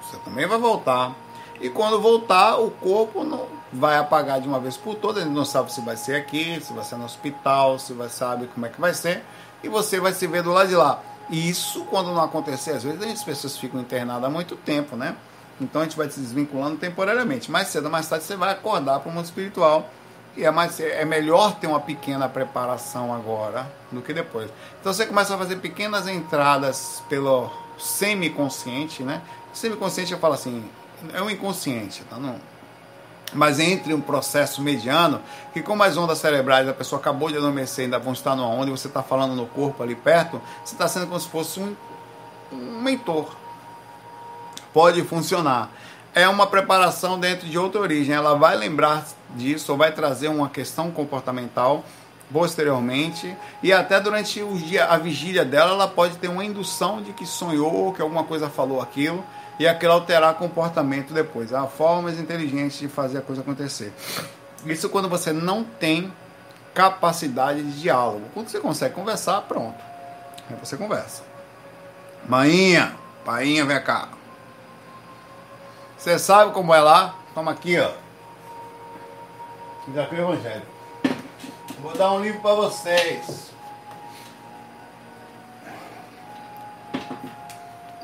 você também vai voltar. E quando voltar, o corpo não vai apagar de uma vez por todas. Ele não sabe se vai ser aqui, se vai ser no hospital, se vai saber como é que vai ser. E você vai se ver do lado de lá. Isso, quando não acontecer, às vezes as pessoas ficam internadas há muito tempo, né? Então a gente vai se desvinculando temporariamente. Mais cedo ou mais tarde você vai acordar para o mundo espiritual. E é, mais, é melhor ter uma pequena preparação agora do que depois. Então você começa a fazer pequenas entradas pelo semiconsciente, né? Semiconsciente eu falo assim, é o inconsciente, tá? Não, mas entre um processo mediano, que como as ondas cerebrais a pessoa acabou de adormecer, ainda vão estar numa onda você está falando no corpo ali perto, você está sendo como se fosse um, um mentor. Pode funcionar. É uma preparação dentro de outra origem. Ela vai lembrar disso ou vai trazer uma questão comportamental posteriormente e até durante o dia, a vigília dela, ela pode ter uma indução de que sonhou, que alguma coisa falou aquilo e aquilo alterar comportamento depois. Há formas inteligentes de fazer a coisa acontecer. Isso quando você não tem capacidade de diálogo. Quando você consegue conversar, pronto. Aí você conversa. Mainha, painha, vem cá. Você sabe como é lá? Toma aqui, ó. Desafio Evangelho. Vou dar um livro para vocês.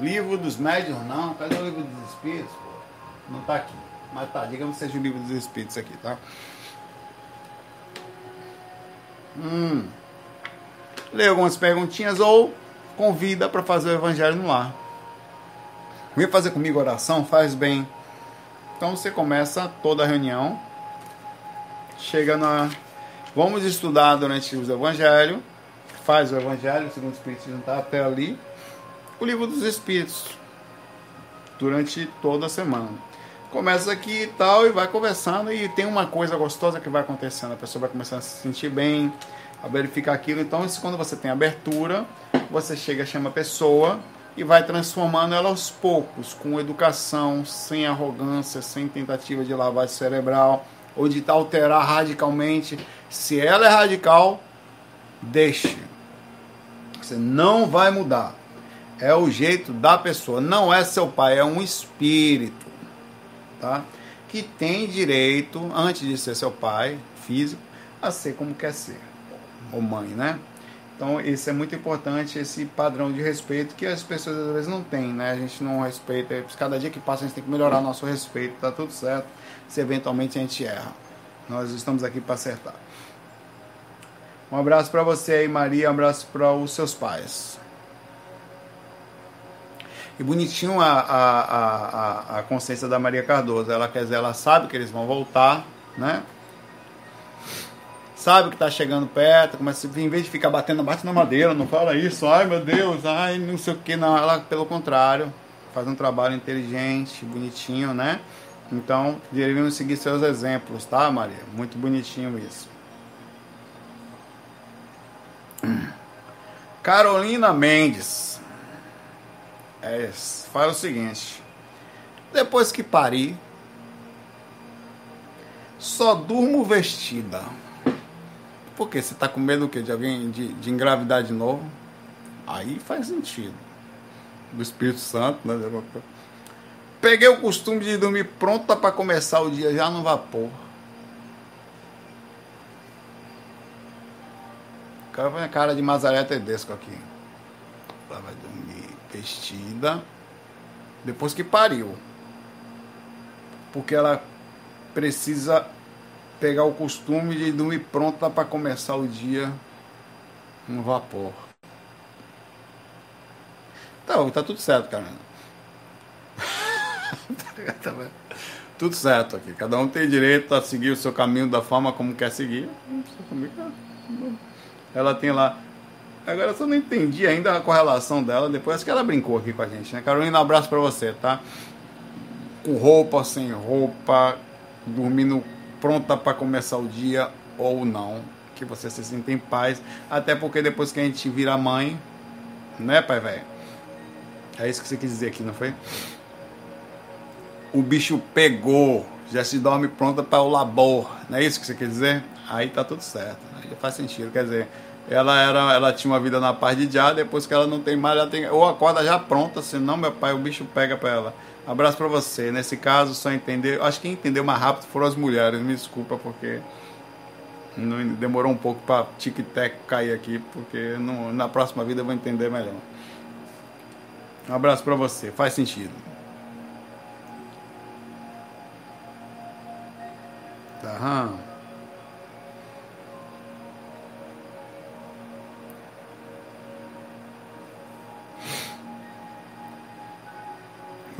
Livro dos médios, não. Cadê o livro dos espíritos? Pô? Não tá aqui. Mas tá, digamos que seja o livro dos espíritos aqui, tá? Hum. Lê algumas perguntinhas ou convida para fazer o evangelho no lar. Vem fazer comigo oração, faz bem. Então você começa toda a reunião, chega na. Vamos estudar durante os evangelhos, faz o evangelho, segundo o Espiritismo está até ali o livro dos Espíritos durante toda a semana. Começa aqui e tal, e vai conversando, e tem uma coisa gostosa que vai acontecendo. A pessoa vai começando a se sentir bem, a verificar aquilo. Então, isso, quando você tem abertura, você chega, chama a pessoa e vai transformando ela aos poucos, com educação, sem arrogância, sem tentativa de lavagem cerebral ou de alterar radicalmente. Se ela é radical, deixe. Você não vai mudar é o jeito da pessoa, não é seu pai, é um espírito, tá? Que tem direito, antes de ser seu pai físico, a ser como quer ser, ou mãe, né? Então, isso é muito importante, esse padrão de respeito que as pessoas às vezes não têm, né? A gente não respeita, cada dia que passa a gente tem que melhorar nosso respeito, tá tudo certo, se eventualmente a gente erra. Nós estamos aqui para acertar. Um abraço para você aí, Maria, um abraço para os seus pais. E bonitinho a, a, a, a consciência da Maria Cardoso. Ela quer dizer, ela sabe que eles vão voltar, né? Sabe que está chegando perto, começa, em vez de ficar batendo, bate na madeira, não fala isso, ai meu Deus, ai não sei o que, não. Ela, pelo contrário, faz um trabalho inteligente, bonitinho, né? Então, deveríamos seguir seus exemplos, tá, Maria? Muito bonitinho isso. Carolina Mendes é, faz o seguinte: depois que parir, só durmo vestida. Por quê? Você está com medo do quê? De alguém de, de engravidar de novo? Aí faz sentido. Do Espírito Santo, né? Peguei o costume de dormir pronta para começar o dia já no vapor. O cara vai a cara de Mazaré Tedesco aqui. Ela vai dormir vestida depois que pariu. Porque ela precisa pegar o costume de dormir pronta para começar o dia no vapor. Tá, tá tudo certo, cara. Tá tudo certo aqui. Cada um tem direito a seguir o seu caminho da forma como quer seguir. Ela tem lá Agora eu só não entendi ainda a correlação dela. Depois que ela brincou aqui com a gente, né? Carolina, um abraço pra você, tá? Com roupa, sem roupa, dormindo pronta para começar o dia ou não. que você se sinta em paz, até porque depois que a gente vira mãe, né, pai velho? É isso que você quis dizer aqui, não foi? O bicho pegou, já se dorme pronta para o labor, não é isso que você quer dizer? Aí tá tudo certo, aí faz sentido, quer dizer, ela era, ela tinha uma vida na paz de já, depois que ela não tem mais, ela tem ou acorda já pronta, senão meu pai, o bicho pega para ela. Abraço para você. Nesse caso, só entender, acho que entendeu mais rápido foram as mulheres, me desculpa porque não, demorou um pouco para tic-tac cair aqui, porque no, na próxima vida eu vou entender melhor. Um abraço para você, faz sentido. Tá.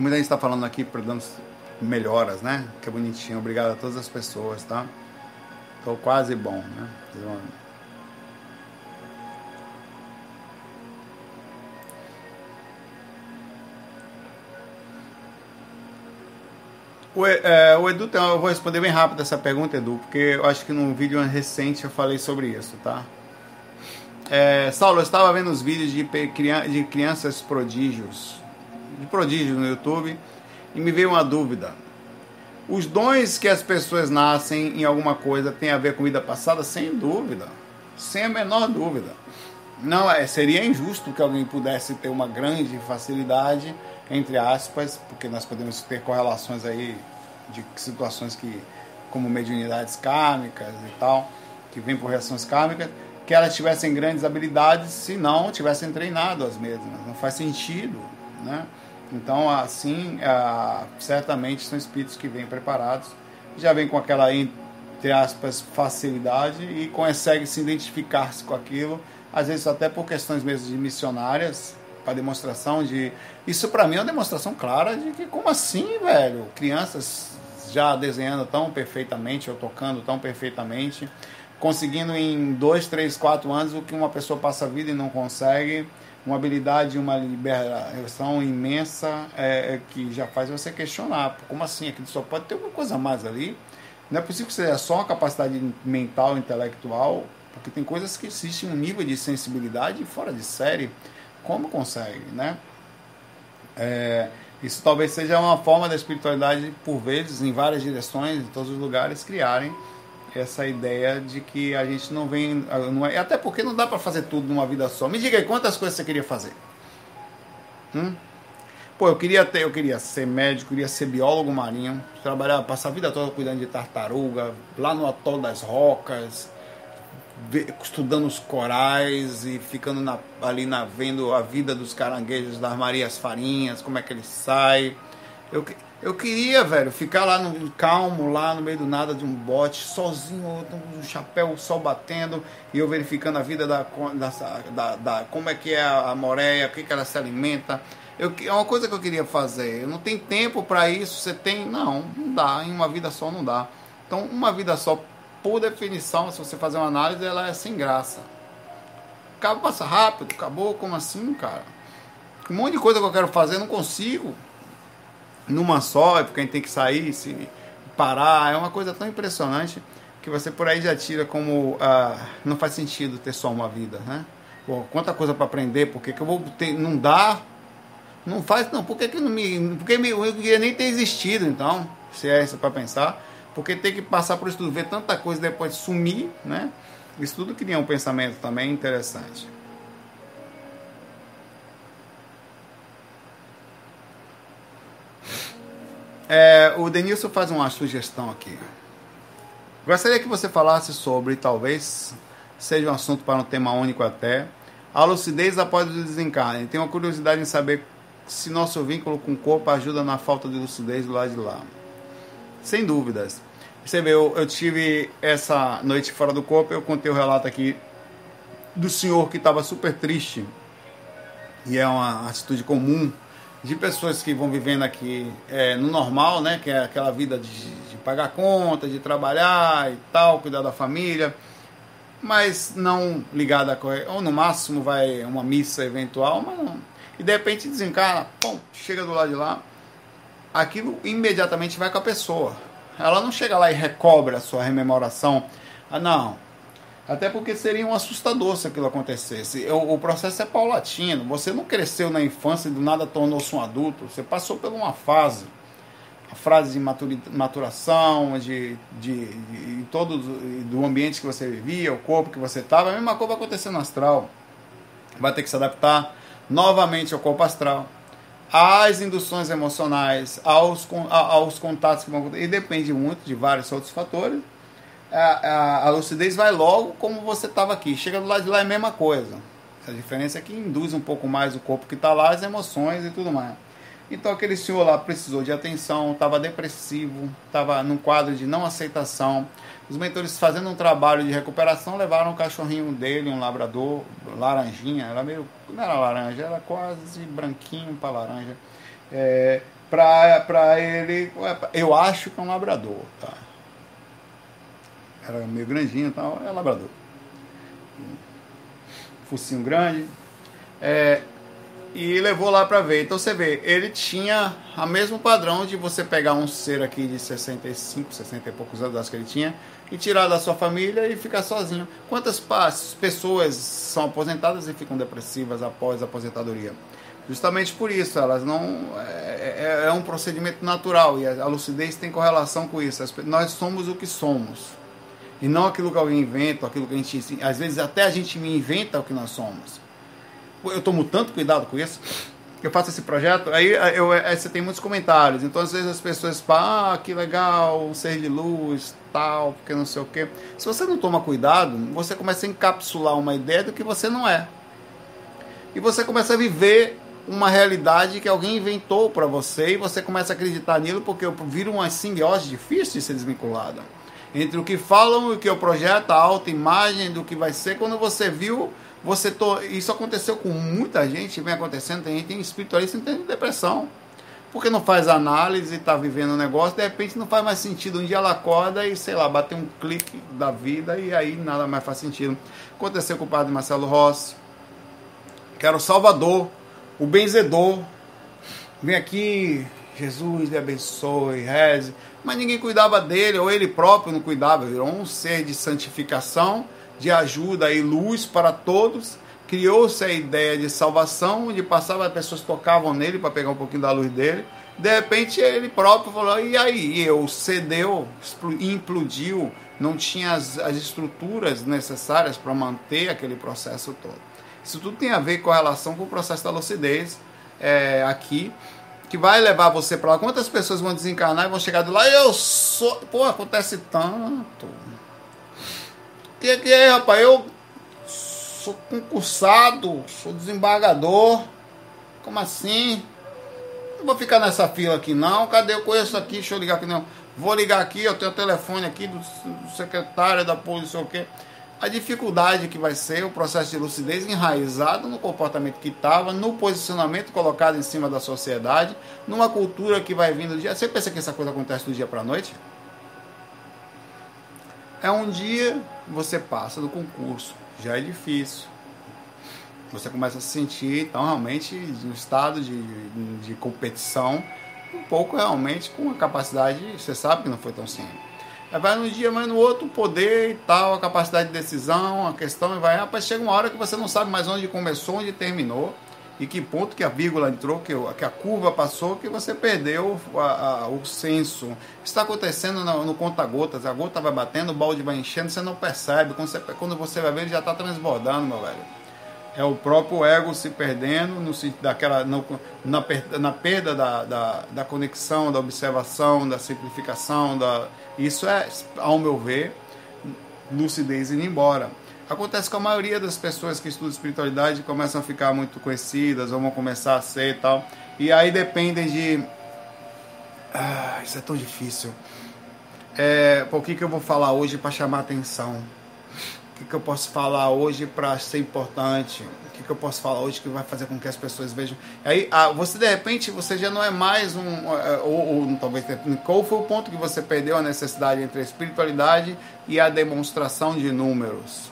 Muita gente está falando aqui, dando melhoras, né? Que é bonitinho. Obrigado a todas as pessoas, tá? Tô quase bom, né? O, é, o Edu, eu vou responder bem rápido essa pergunta, Edu, porque eu acho que num vídeo recente eu falei sobre isso, tá? É, Saulo, eu estava vendo os vídeos de, de crianças prodígios, de prodígios no YouTube, e me veio uma dúvida. Os dons que as pessoas nascem em alguma coisa têm a ver com vida passada? Sem dúvida. Sem a menor dúvida. Não, é, seria injusto que alguém pudesse ter uma grande facilidade, entre aspas, porque nós podemos ter correlações aí de situações que, como mediunidades kármicas e tal, que vêm por reações kármicas, que elas tivessem grandes habilidades se não tivessem treinado as mesmas. Não faz sentido, né? Então, assim, ah, certamente são espíritos que vêm preparados, já vêm com aquela, entre aspas, facilidade e conseguem se identificar-se com aquilo, às vezes até por questões mesmo de missionárias, para demonstração de. Isso para mim é uma demonstração clara de que, como assim, velho? Crianças já desenhando tão perfeitamente ou tocando tão perfeitamente, conseguindo em dois, três, quatro anos o que uma pessoa passa a vida e não consegue uma habilidade, uma liberação imensa é, é, que já faz você questionar. Como assim? Aquilo só pode ter alguma coisa a mais ali? Não é possível que seja só uma capacidade mental, intelectual, porque tem coisas que existem um nível de sensibilidade fora de série. Como consegue, né? É, isso talvez seja uma forma da espiritualidade, por vezes, em várias direções, em todos os lugares, criarem essa ideia de que a gente não vem. Não é, até porque não dá para fazer tudo numa vida só. Me diga aí quantas coisas você queria fazer. Hum? Pô, eu queria ter, eu queria ser médico, queria ser biólogo marinho, trabalhar, passar a vida toda cuidando de tartaruga, lá no atol das rocas, estudando os corais e ficando na, ali na, vendo a vida dos caranguejos das Marias Farinhas, como é que eles saem. Eu, eu queria, velho, ficar lá no calmo, lá no meio do nada de um bote, sozinho, um chapéu, o sol batendo, e eu verificando a vida da, da, da, da como é que é a, a moreia, o que, que ela se alimenta. Eu, é uma coisa que eu queria fazer. Eu não tenho tempo para isso. Você tem? Não, não dá. Em uma vida só não dá. Então, uma vida só, por definição, se você fazer uma análise, ela é sem graça. Acaba, passa rápido, acabou, como assim, cara? Um monte de coisa que eu quero fazer, não consigo numa só, é porque a gente tem que sair, se parar. É uma coisa tão impressionante que você por aí já tira como ah, não faz sentido ter só uma vida, né? Pô, quanta coisa para aprender, porque que eu vou ter, não dá, não faz, não, por que, que não me, porque me, eu queria nem ter existido, então, se é isso para pensar, porque tem que passar por isso tudo, ver tanta coisa depois sumir, né? Isso tudo cria um pensamento também interessante. É, o Denilson faz uma sugestão aqui. Gostaria que você falasse sobre, talvez seja um assunto para um tema único até, a lucidez após o desencarne. Tenho uma curiosidade em saber se nosso vínculo com o corpo ajuda na falta de lucidez do lado de lá. Sem dúvidas. Você vê, eu, eu tive essa noite fora do corpo, eu contei o relato aqui do senhor que estava super triste. E é uma atitude comum de pessoas que vão vivendo aqui é, no normal, né? Que é aquela vida de, de pagar conta, de trabalhar e tal, cuidar da família, mas não ligada a ou no máximo vai uma missa eventual, mas não. E de repente desencarna, pum, chega do lado de lá, aquilo imediatamente vai com a pessoa. Ela não chega lá e recobra a sua rememoração. Ah, não. Até porque seria um assustador se aquilo acontecesse. O, o processo é paulatino. Você não cresceu na infância e do nada tornou-se um adulto. Você passou por uma fase. A fase de maturação, de, de, de, todo do ambiente que você vivia, o corpo que você estava. A mesma coisa vai acontecer no astral. Vai ter que se adaptar novamente ao corpo astral às induções emocionais, aos, aos contatos que vão acontecer, e depende muito de vários outros fatores a, a, lucidez vai logo como você estava aqui. Chega do lado de lá é a mesma coisa. A diferença é que induz um pouco mais o corpo que está lá, as emoções e tudo mais. Então aquele senhor lá precisou de atenção, estava depressivo, estava num quadro de não aceitação. Os mentores fazendo um trabalho de recuperação levaram o cachorrinho dele, um labrador, laranjinha, era meio. não era laranja, era quase branquinho para laranja. É, para ele, eu acho que é um labrador, tá? Era meio grandinho e tal, é labrador. Focinho grande. É, e levou lá para ver. Então você vê, ele tinha o mesmo padrão de você pegar um ser aqui de 65, 60 e poucos anos, acho que ele tinha, e tirar da sua família e ficar sozinho. Quantas pessoas são aposentadas e ficam depressivas após a aposentadoria? Justamente por isso, elas não. É, é, é um procedimento natural e a lucidez tem correlação com isso. Nós somos o que somos. E não aquilo que alguém inventa, aquilo que a gente. Às vezes até a gente me inventa o que nós somos. Eu tomo tanto cuidado com isso. Eu faço esse projeto, aí eu, aí você tem muitos comentários. Então às vezes as pessoas falam, ah, que legal, ser de luz, tal, porque não sei o quê. Se você não toma cuidado, você começa a encapsular uma ideia do que você não é. E você começa a viver uma realidade que alguém inventou para você e você começa a acreditar nilo porque vira uma simbiose difícil de ser desvinculada entre o que falam e o que eu projeto, a autoimagem do que vai ser. Quando você viu, você to... isso aconteceu com muita gente, vem acontecendo, tem gente tem espiritualista que tem depressão. Porque não faz análise, está vivendo um negócio, de repente não faz mais sentido. Um dia ela acorda e, sei lá, bater um clique da vida e aí nada mais faz sentido. Aconteceu com o padre Marcelo Rossi, que era o salvador, o benzedor. Vem aqui, Jesus lhe abençoe, reze mas ninguém cuidava dele, ou ele próprio não cuidava, virou um ser de santificação, de ajuda e luz para todos. Criou-se a ideia de salvação, onde passava, as pessoas tocavam nele para pegar um pouquinho da luz dele. De repente ele próprio falou: e aí? Eu cedeu, implodiu, não tinha as, as estruturas necessárias para manter aquele processo todo. Isso tudo tem a ver com a relação com o processo da lucidez é, aqui que vai levar você para lá. Quantas pessoas vão desencarnar e vão chegar do lá? Eu sou. Pô, acontece tanto. Que, que é, rapaz? Eu sou concursado, sou desembargador. Como assim? Não vou ficar nessa fila aqui, não. Cadê? Eu conheço aqui, deixa eu ligar aqui, não. Vou ligar aqui, eu tenho o telefone aqui do, do secretário da polícia, o quê a dificuldade que vai ser o processo de lucidez enraizado no comportamento que estava, no posicionamento colocado em cima da sociedade, numa cultura que vai vindo do dia. Você pensa que essa coisa acontece do dia para a noite? É um dia você passa do concurso, já é difícil. Você começa a se sentir, então, realmente, no estado de, de competição, um pouco realmente com a capacidade, você sabe que não foi tão simples vai no dia, mas no outro poder e tal, a capacidade de decisão, a questão, e vai, rapaz, chega uma hora que você não sabe mais onde começou, onde terminou, e que ponto que a vírgula entrou, que, que a curva passou, que você perdeu a, a, o senso. Está acontecendo no, no conta-gotas, a gota vai batendo, o balde vai enchendo, você não percebe, quando você, quando você vai ver, ele já está transbordando, meu velho é o próprio ego se perdendo no, daquela, no, na, na perda da, da, da, conexão, da observação, da simplificação. Da, isso é, ao meu ver, lucidez indo embora. Acontece com a maioria das pessoas que estudam espiritualidade começam a ficar muito conhecidas, ou vão começar a ser e tal. E aí dependem de. Ah, isso é tão difícil. É, por que, que eu vou falar hoje para chamar atenção? Que, que eu posso falar hoje para ser importante? O que, que eu posso falar hoje que vai fazer com que as pessoas vejam? Aí, ah, você de repente, você já não é mais um. É, ou, ou talvez. Qual foi o ponto que você perdeu a necessidade entre a espiritualidade e a demonstração de números?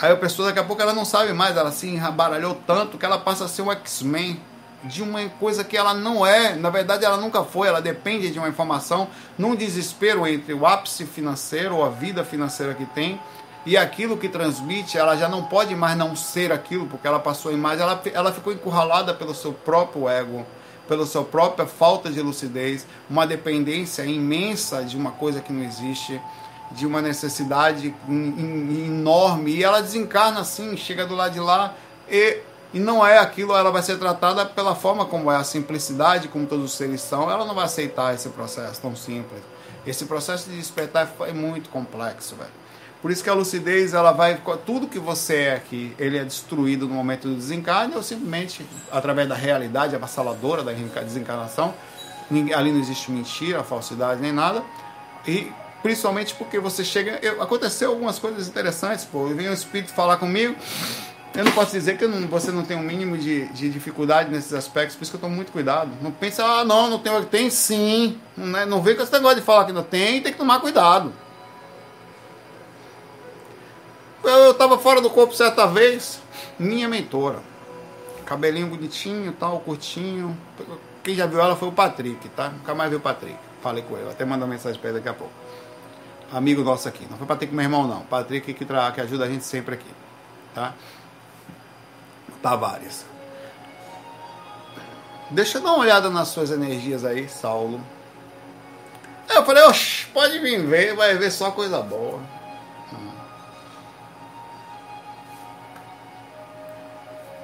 Aí a pessoa daqui a pouco ela não sabe mais, ela se embaralhou tanto que ela passa a ser um X-Men. De uma coisa que ela não é, na verdade ela nunca foi, ela depende de uma informação, num desespero entre o ápice financeiro ou a vida financeira que tem e aquilo que transmite, ela já não pode mais não ser aquilo, porque ela passou a imagem, ela, ela ficou encurralada pelo seu próprio ego, pela sua própria falta de lucidez, uma dependência imensa de uma coisa que não existe, de uma necessidade enorme, e ela desencarna assim, chega do lado de lá e e não é aquilo, ela vai ser tratada pela forma como é a simplicidade, como todos os seres são, ela não vai aceitar esse processo tão simples. Esse processo de despertar é muito complexo, velho. Por isso que a lucidez, ela vai. Tudo que você é aqui, ele é destruído no momento do desencarne, ou simplesmente através da realidade avassaladora da desencarnação. Ali não existe mentira, falsidade, nem nada. E principalmente porque você chega. Aconteceu algumas coisas interessantes, pô. Vem um espírito falar comigo. Eu não posso dizer que não, você não tem um mínimo de, de, dificuldade nesses aspectos, por isso que eu tomo muito cuidado. Não pensa, ah, não, não tem. Tem sim. Não, é, não vem com esse negócio de falar que não tem, tem que tomar cuidado. Eu estava fora do corpo certa vez, minha mentora. Cabelinho bonitinho, tal, curtinho. Quem já viu ela foi o Patrick, tá? Nunca mais viu o Patrick. Falei com ele, até mandar mensagem para ele daqui a pouco. Amigo nosso aqui. Não foi Patrick, meu irmão, não. Patrick que, que ajuda a gente sempre aqui, tá? Tavares. Deixa eu dar uma olhada nas suas energias aí, Saulo. Eu falei, oxe, pode vir ver, vai ver só coisa boa.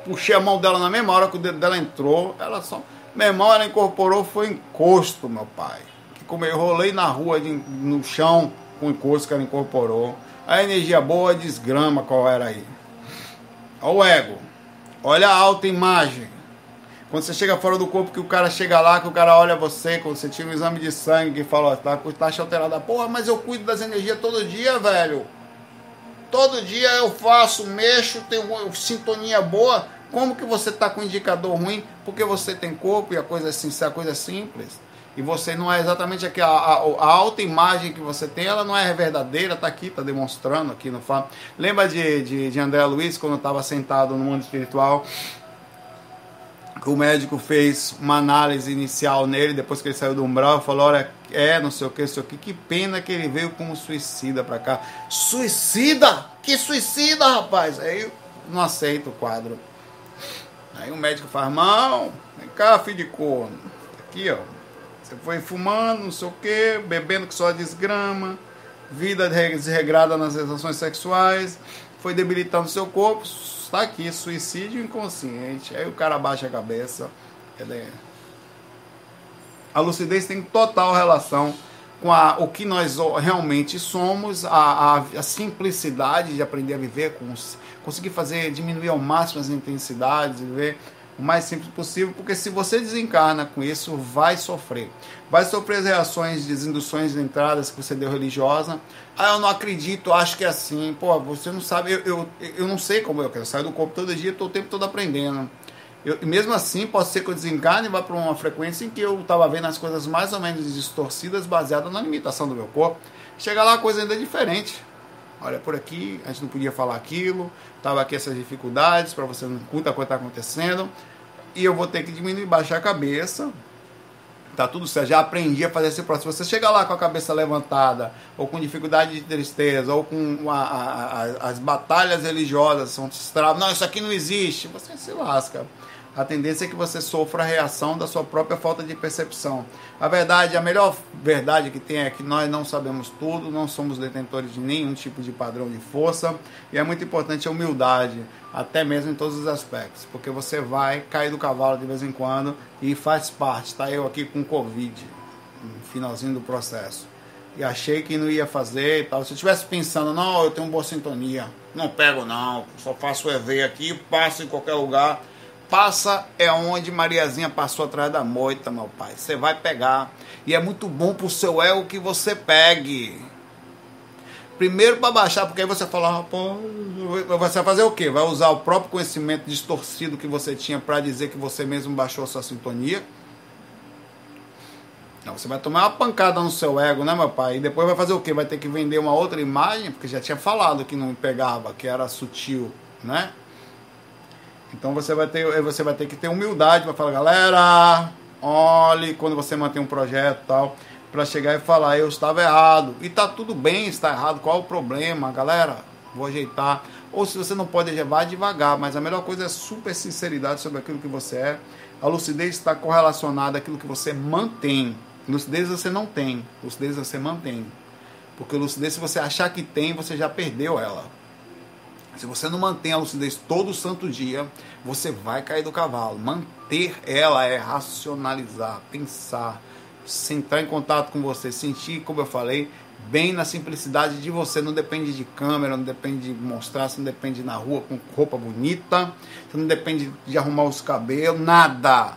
Puxei a mão dela na mesma hora que o dedo dela entrou. Ela só. Meu irmão, ela incorporou, foi encosto, meu pai. Que como eu rolei na rua, de, no chão, com encosto que ela incorporou. A energia boa desgrama qual era aí. Olha o ego. Olha a autoimagem. Quando você chega fora do corpo, que o cara chega lá, que o cara olha você, quando você tira um exame de sangue, que fala, tá com taxa alterada. Porra, mas eu cuido das energias todo dia, velho. Todo dia eu faço, mexo, tenho sintonia boa. Como que você tá com indicador ruim? Porque você tem corpo e a coisa é, assim, a coisa é simples. E você não é exatamente aqui, a, a, alta imagem que você tem, ela não é verdadeira, tá aqui, tá demonstrando aqui no fato. Lembra de, de, de André Luiz, quando estava sentado no mundo espiritual, que o médico fez uma análise inicial nele, depois que ele saiu do umbral, falou, olha, é, não sei o que, isso aqui, que pena que ele veio como suicida para cá. Suicida? Que suicida, rapaz? Aí não aceito o quadro. Aí o médico faz, mão, vem cá, filho de corno. Aqui, ó, você foi fumando, não sei o quê, bebendo que só desgrama, vida desregrada nas relações sexuais, foi debilitando seu corpo, está aqui, suicídio inconsciente. Aí o cara baixa a cabeça. É- a lucidez tem total relação com a, o que nós realmente somos, a, a, a, simplicidade de aprender a viver, com, conseguir fazer, diminuir ao máximo as intensidades, viver o mais simples possível, porque se você desencarna com isso, vai sofrer. Vai sofrer as reações, desinduções de entradas que você deu religiosa. Ah, eu não acredito, acho que é assim. Pô, você não sabe, eu, eu, eu não sei como eu quero. sair do corpo todo dia, estou o tempo todo aprendendo. Eu, mesmo assim, pode ser que eu desencarne e vá para uma frequência em que eu estava vendo as coisas mais ou menos distorcidas, baseadas na limitação do meu corpo. Chega lá, a coisa ainda é diferente. Olha, por aqui a gente não podia falar aquilo, estava aqui essas dificuldades para você não conta o que está acontecendo e eu vou ter que diminuir, baixar a cabeça. Tá tudo certo, já aprendi a fazer esse processo. Você chega lá com a cabeça levantada, ou com dificuldade de tristeza, ou com a, a, a, as batalhas religiosas são travadas, não, isso aqui não existe, você se lasca a tendência é que você sofra a reação da sua própria falta de percepção. A verdade, a melhor verdade que tem é que nós não sabemos tudo, não somos detentores de nenhum tipo de padrão de força, e é muito importante a humildade, até mesmo em todos os aspectos, porque você vai cair do cavalo de vez em quando e faz parte. Tá eu aqui com Covid, no finalzinho do processo. E achei que não ia fazer e tal. Se eu estivesse pensando, não, eu tenho boa sintonia, não pego não, só faço EV aqui, passo em qualquer lugar passa é onde Mariazinha passou atrás da moita, meu pai. Você vai pegar. E é muito bom pro seu ego que você pegue. Primeiro para baixar, porque aí você fala, pô, você vai fazer o quê? Vai usar o próprio conhecimento distorcido que você tinha para dizer que você mesmo baixou a sua sintonia? Não, você vai tomar uma pancada no seu ego, né, meu pai? E depois vai fazer o quê? Vai ter que vender uma outra imagem, porque já tinha falado que não pegava, que era sutil, né? Então você vai ter, você vai ter que ter humildade para falar, galera, olhe quando você mantém um projeto tal, para chegar e falar, eu estava errado. E tá tudo bem, está errado, qual é o problema, galera? Vou ajeitar. Ou se você não pode levar devagar, mas a melhor coisa é super sinceridade sobre aquilo que você é. A lucidez está correlacionada àquilo que você mantém. Lucidez você não tem, lucidez você mantém. Porque lucidez, se você achar que tem, você já perdeu ela. Se você não mantém a lucidez todo santo dia, você vai cair do cavalo. Manter ela é racionalizar, pensar, entrar em contato com você, sentir, como eu falei, bem na simplicidade de você. Não depende de câmera, não depende de mostrar, você não depende na rua com roupa bonita, você não depende de arrumar os cabelos, nada.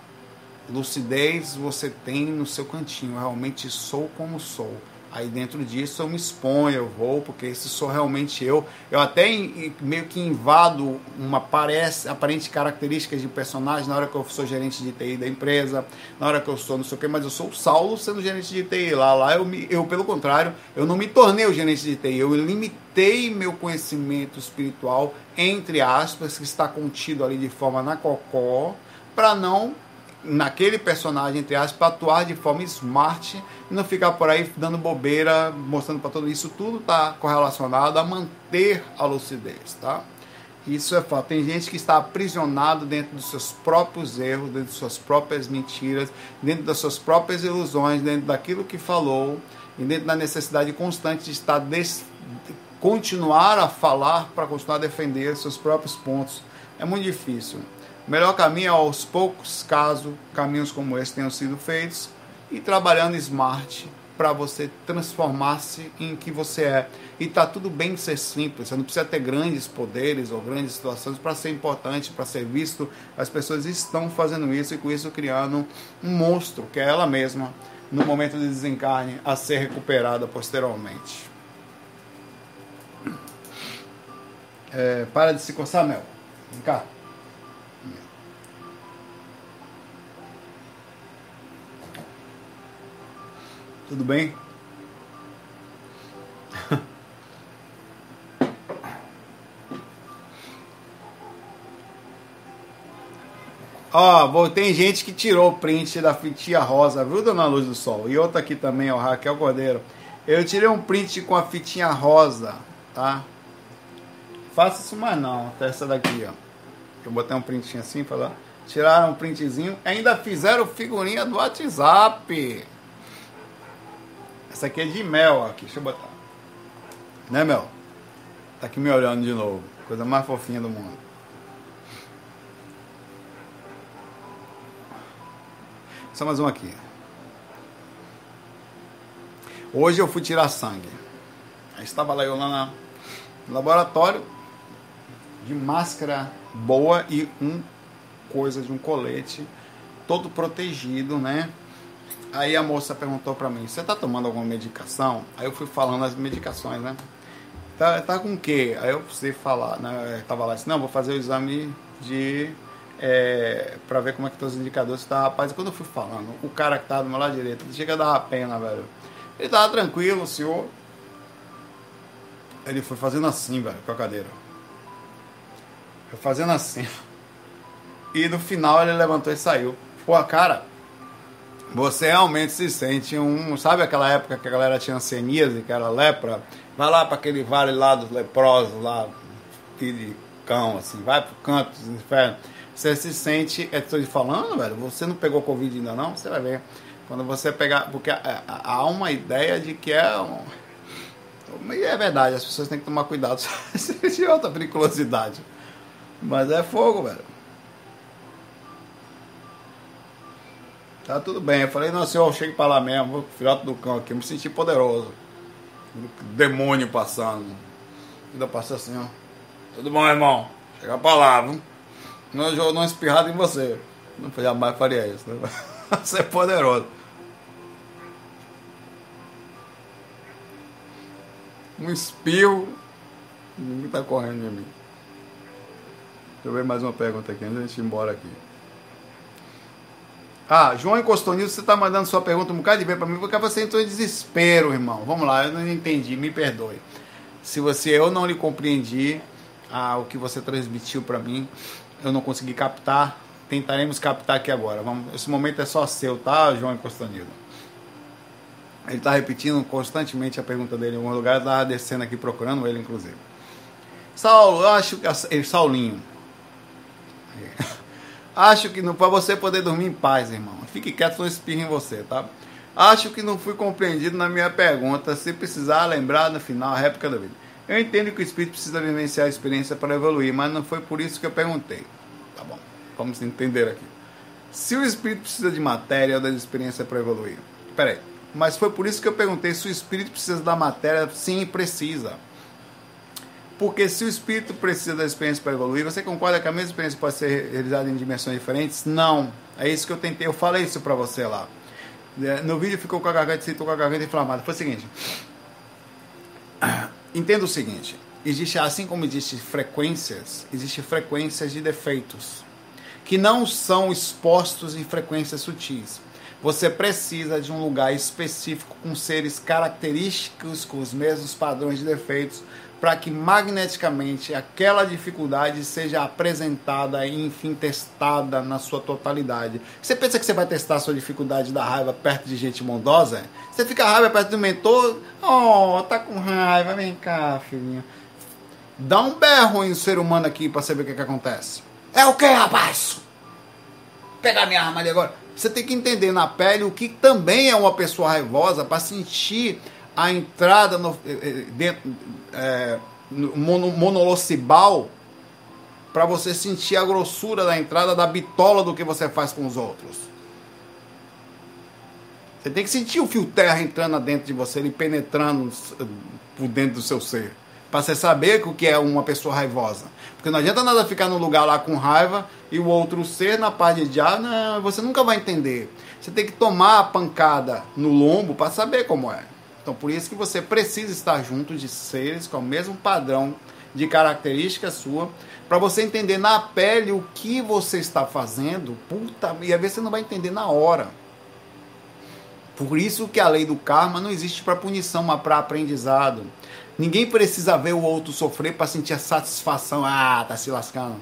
Lucidez você tem no seu cantinho. Realmente sou como sou. Aí dentro disso eu me exponho, eu vou, porque esse sou realmente eu. Eu até meio que invado uma parece, aparente característica de personagem na hora que eu sou gerente de TI da empresa, na hora que eu sou não sei o que, mas eu sou o Saulo sendo gerente de TI. Lá, lá eu, me, eu pelo contrário, eu não me tornei o gerente de TI, eu limitei meu conhecimento espiritual, entre aspas, que está contido ali de forma na cocó, para não naquele personagem, entre aspas, para atuar de forma smart e não ficar por aí dando bobeira, mostrando para todo isso. Tudo está correlacionado a manter a lucidez, tá? Isso é fato. Tem gente que está aprisionado dentro dos seus próprios erros, dentro das suas próprias mentiras, dentro das suas próprias ilusões, dentro daquilo que falou e dentro da necessidade constante de estar des... continuar a falar para continuar a defender seus próprios pontos. É muito difícil. O melhor caminho é aos poucos, caso caminhos como esse tenham sido feitos, e trabalhando smart para você transformar-se em que você é. E tá tudo bem ser simples, você não precisa ter grandes poderes ou grandes situações para ser importante, para ser visto. As pessoas estão fazendo isso e com isso criando um monstro, que é ela mesma, no momento de desencarne, a ser recuperada posteriormente. É, para de se coçar, Mel. Vem cá. Tudo bem? Ó, oh, tem gente que tirou o print da fitinha rosa, viu, dona Luz do Sol? E outra aqui também, ó, Raquel Cordeiro. Eu tirei um print com a fitinha rosa, tá? Faça isso mais não, até essa daqui, ó. Eu botei um printinho assim, falar. Tiraram um printzinho, ainda fizeram figurinha do WhatsApp. Essa aqui é de mel, aqui, deixa eu botar. Né, Mel? Tá aqui me olhando de novo. Coisa mais fofinha do mundo. Só mais um aqui. Hoje eu fui tirar sangue. Aí estava lá eu lá no laboratório de máscara boa e um coisa de um colete todo protegido, né? Aí a moça perguntou para mim: Você tá tomando alguma medicação? Aí eu fui falando as medicações, né? Tá, tá com o quê? Aí eu precisei falar, né? Eu tava lá assim: Não, vou fazer o exame de. É, para ver como é que estão os indicadores. Tá, rapaz, quando eu fui falando, o cara que tava do meu lado direito, chega a dar pena, velho. Ele tava tranquilo, o senhor. Ele foi fazendo assim, velho, com a cadeira. Foi fazendo assim. E no final ele levantou e saiu. Pô, cara, você realmente se sente um. Sabe aquela época que a galera tinha ceníase, que era lepra? Vai lá para aquele vale lá dos leprosos, lá, de cão, assim, vai pro canto dos infernos. Você se sente. É, estou te falando, velho, você não pegou Covid ainda não? Você vai ver. Quando você pegar. Porque há uma ideia de que é um. E é verdade, as pessoas têm que tomar cuidado de outra periculosidade. Mas é fogo, velho. Tá tudo bem. Eu falei, não, senhor, chegue para lá mesmo, filhote do cão aqui, eu me senti poderoso. Demônio passando. Ainda passa assim, ó. Tudo bom, irmão? Chega para lá, viu? Não, eu não espirrado em você. Não jamais faria isso, né? Você é poderoso. Um espirro. Ninguém tá correndo de mim. Deixa eu ver mais uma pergunta aqui antes de gente ir embora aqui. Ah, João encostou nisso, você está mandando sua pergunta um bocado de bem para mim, porque você entrou em desespero, irmão. Vamos lá, eu não entendi, me perdoe. Se você eu não lhe compreendi ah, o que você transmitiu para mim, eu não consegui captar, tentaremos captar aqui agora. Vamos, esse momento é só seu, tá, João Costanilo? Ele está repetindo constantemente a pergunta dele em algum lugar, estava descendo aqui procurando ele, inclusive. Saulo, eu acho que. Saulinho. Acho que não para você poder dormir em paz, irmão. Fique quieto, não espirre em você, tá? Acho que não fui compreendido na minha pergunta. Se precisar lembrar no final, a réplica da vida. Eu entendo que o espírito precisa vivenciar a experiência para evoluir, mas não foi por isso que eu perguntei. Tá bom, vamos entender aqui. Se o espírito precisa de matéria ou da experiência para evoluir. Peraí, mas foi por isso que eu perguntei se o espírito precisa da matéria. Sim, precisa. Porque se o espírito precisa da experiência para evoluir, você concorda que a mesma experiência pode ser realizada em dimensões diferentes? Não. É isso que eu tentei. Eu falei isso para você lá. É, no vídeo ficou com a garganta, sentou com a garganta inflamada. Foi o seguinte. Entenda o seguinte. Existe, assim como existem frequências, existem frequências de defeitos que não são expostos em frequências sutis. Você precisa de um lugar específico com seres característicos com os mesmos padrões de defeitos para que magneticamente aquela dificuldade seja apresentada e enfim testada na sua totalidade. Você pensa que você vai testar a sua dificuldade da raiva perto de gente bondosa? Você fica raiva perto do mentor, oh, tá com raiva, vem cá, filhinho. Dá um berro em um ser humano aqui para saber o que, que acontece. É o que, rapaz? Pegar minha arma ali agora. Você tem que entender na pele o que também é uma pessoa raivosa para sentir a entrada no, eh, eh, dentro, é, mono, monolocibal para você sentir a grossura da entrada da bitola do que você faz com os outros. Você tem que sentir o fio terra entrando dentro de você, ele penetrando por dentro do seu ser. Para você saber o que é uma pessoa raivosa. Porque não adianta nada ficar no lugar lá com raiva e o outro ser na paz de diabo, não, você nunca vai entender. Você tem que tomar a pancada no lombo para saber como é. Então, por isso que você precisa estar junto de seres com o mesmo padrão de característica sua, para você entender na pele o que você está fazendo, puta, e às vezes você não vai entender na hora. Por isso que a lei do karma não existe para punição, mas para aprendizado. Ninguém precisa ver o outro sofrer para sentir a satisfação. Ah, tá se lascando.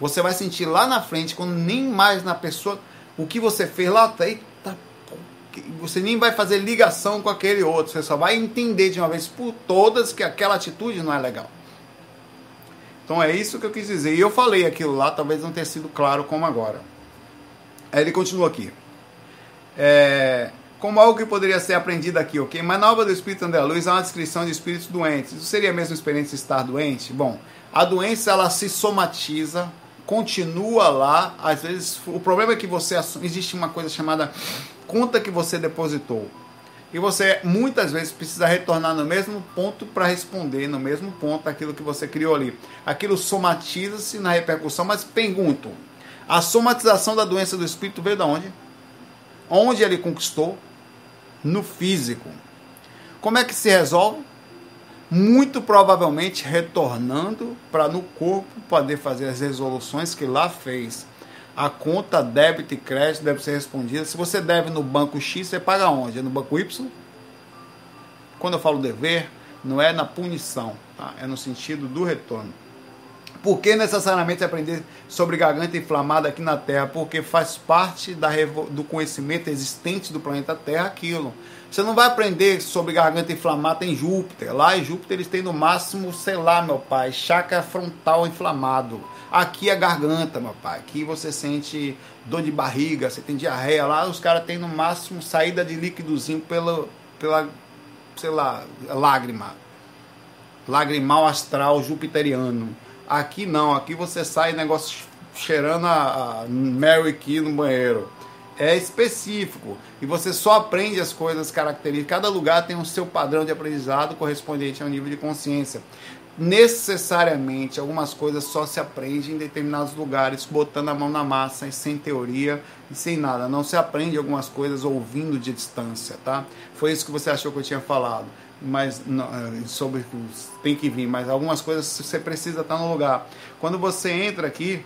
Você vai sentir lá na frente, quando nem mais na pessoa, o que você fez lá, eita você nem vai fazer ligação com aquele outro, você só vai entender de uma vez por todas que aquela atitude não é legal. Então é isso que eu quis dizer. E eu falei aquilo lá, talvez não tenha sido claro como agora. Aí ele continua aqui. É, como algo que poderia ser aprendido aqui, ok? Mas na obra do Espírito André Luiz há uma descrição de espíritos doentes. Isso seria a mesma experiência de estar doente? Bom, a doença ela se somatiza, continua lá. Às vezes, o problema é que você existe uma coisa chamada conta que você depositou. E você muitas vezes precisa retornar no mesmo ponto para responder no mesmo ponto aquilo que você criou ali. Aquilo somatiza-se na repercussão, mas pergunto: a somatização da doença do espírito veio de onde? Onde ele conquistou? No físico. Como é que se resolve? Muito provavelmente retornando para no corpo poder fazer as resoluções que lá fez a conta débito e crédito deve ser respondida. Se você deve no banco X, você paga onde? É no banco Y? Quando eu falo dever, não é na punição, tá? é no sentido do retorno. Por que necessariamente aprender sobre garganta inflamada aqui na Terra? Porque faz parte da, do conhecimento existente do planeta Terra aquilo. Você não vai aprender sobre garganta inflamada em Júpiter. Lá em Júpiter eles têm no máximo, sei lá, meu pai, chakra frontal inflamado Aqui é garganta, meu pai. Aqui você sente dor de barriga, você tem diarreia. Lá os caras têm no máximo saída de líquidozinho pela, pela sei lá, lágrima. Lagrimal astral jupiteriano. Aqui não, aqui você sai negócio cheirando a, Mary Key no banheiro. É específico e você só aprende as coisas características. Cada lugar tem o seu padrão de aprendizado correspondente ao nível de consciência necessariamente algumas coisas só se aprende em determinados lugares, botando a mão na massa, sem teoria e sem nada. Não se aprende algumas coisas ouvindo de distância, tá? Foi isso que você achou que eu tinha falado, mas não, é, sobre tem que vir, mas algumas coisas você precisa estar no lugar. Quando você entra aqui,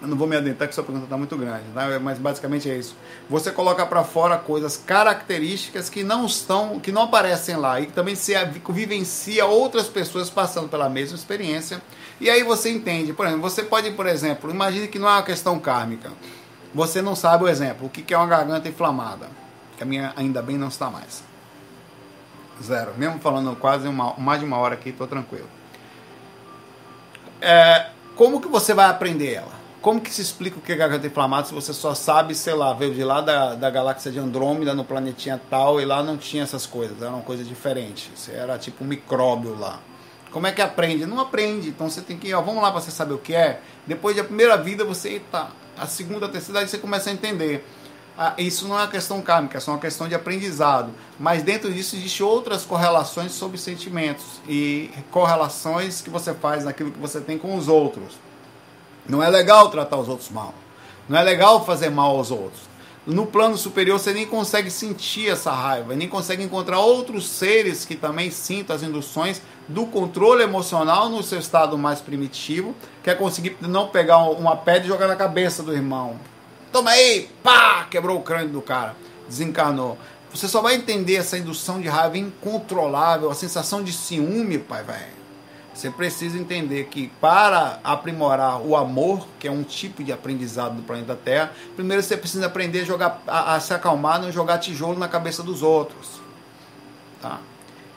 Eu não vou me adentrar que sua pergunta está muito grande, né? mas basicamente é isso. Você coloca para fora coisas características que não estão, que não aparecem lá e que também se vivencia outras pessoas passando pela mesma experiência. E aí você entende, por exemplo, você pode, por exemplo, imagine que não é uma questão kármica. Você não sabe o exemplo, o que é uma garganta inflamada, que a minha ainda bem não está mais. Zero. Mesmo falando quase uma, mais de uma hora aqui, estou tranquilo. É, como que você vai aprender ela? Como que se explica o que é garganta inflamada se você só sabe, sei lá, veio de lá da, da galáxia de Andrômeda, no planetinha tal, e lá não tinha essas coisas, era uma coisa diferente. Você era tipo um micróbio lá. Como é que aprende? Não aprende. Então você tem que, ó, vamos lá para você saber o que é. Depois da primeira vida, você, tá, a segunda, a terceira, aí você começa a entender. Ah, isso não é uma questão kármica, é só uma questão de aprendizado. Mas dentro disso existem outras correlações sobre sentimentos e correlações que você faz naquilo que você tem com os outros. Não é legal tratar os outros mal. Não é legal fazer mal aos outros. No plano superior você nem consegue sentir essa raiva, nem consegue encontrar outros seres que também sintam as induções do controle emocional no seu estado mais primitivo, que é conseguir não pegar uma pedra e jogar na cabeça do irmão, Toma aí, pá, quebrou o crânio do cara, desencarnou. Você só vai entender essa indução de raiva incontrolável, a sensação de ciúme, pai, velho. Você precisa entender que para aprimorar o amor, que é um tipo de aprendizado do planeta Terra, primeiro você precisa aprender a, jogar, a, a se acalmar, não jogar tijolo na cabeça dos outros. Tá?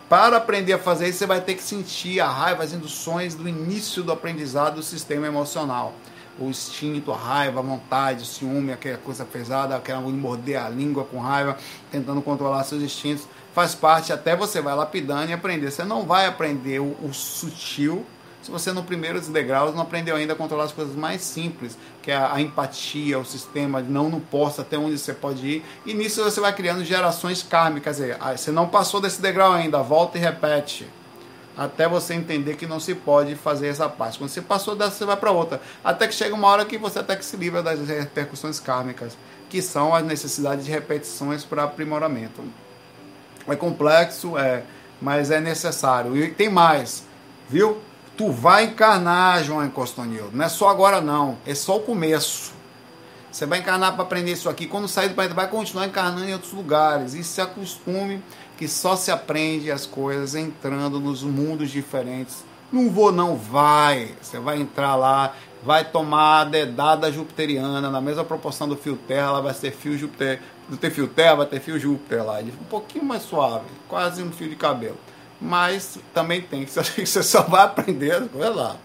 Para aprender a fazer isso, você vai ter que sentir a raiva, as induções do início do aprendizado do sistema emocional o instinto, a raiva, a vontade, o ciúme, aquela coisa pesada, aquela morder a língua com raiva, tentando controlar seus instintos, faz parte, até você vai lapidando e aprender. Você não vai aprender o, o sutil se você no primeiros degraus não aprendeu ainda a controlar as coisas mais simples, que é a, a empatia, o sistema de não no posto, até onde você pode ir. E nisso você vai criando gerações kármicas. Dizer, você não passou desse degrau ainda, volta e repete até você entender que não se pode fazer essa parte. Quando você passou dessa, você vai para outra. Até que chega uma hora que você até que se livra das repercussões kármicas, que são as necessidades de repetições para aprimoramento. É complexo, é, mas é necessário. E tem mais, viu? Tu vai encarnar, João Encostonil. Não é só agora não, é só o começo. Você vai encarnar para aprender isso aqui. Quando sair do planeta, vai continuar encarnando em outros lugares. E se acostume que só se aprende as coisas entrando nos mundos diferentes. Não vou, não, vai. Você vai entrar lá, vai tomar a dedada jupiteriana, na mesma proporção do fio terra, ela vai ser fio Júpiter. Não tem fio terra, vai ter fio Júpiter lá. Um pouquinho mais suave, quase um fio de cabelo. Mas também tem, você só vai aprender as coisas lá.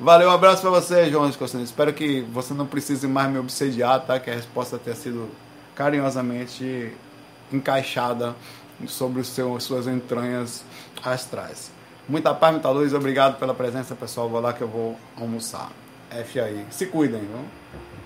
Valeu, um abraço para você, João Escocino. Espero que você não precise mais me obsediar, tá? Que a resposta tenha sido carinhosamente encaixada sobre o seu, suas entranhas astrais. Muita paz, muita luz, obrigado pela presença, pessoal. Vou lá que eu vou almoçar. F aí. Se cuidem, viu?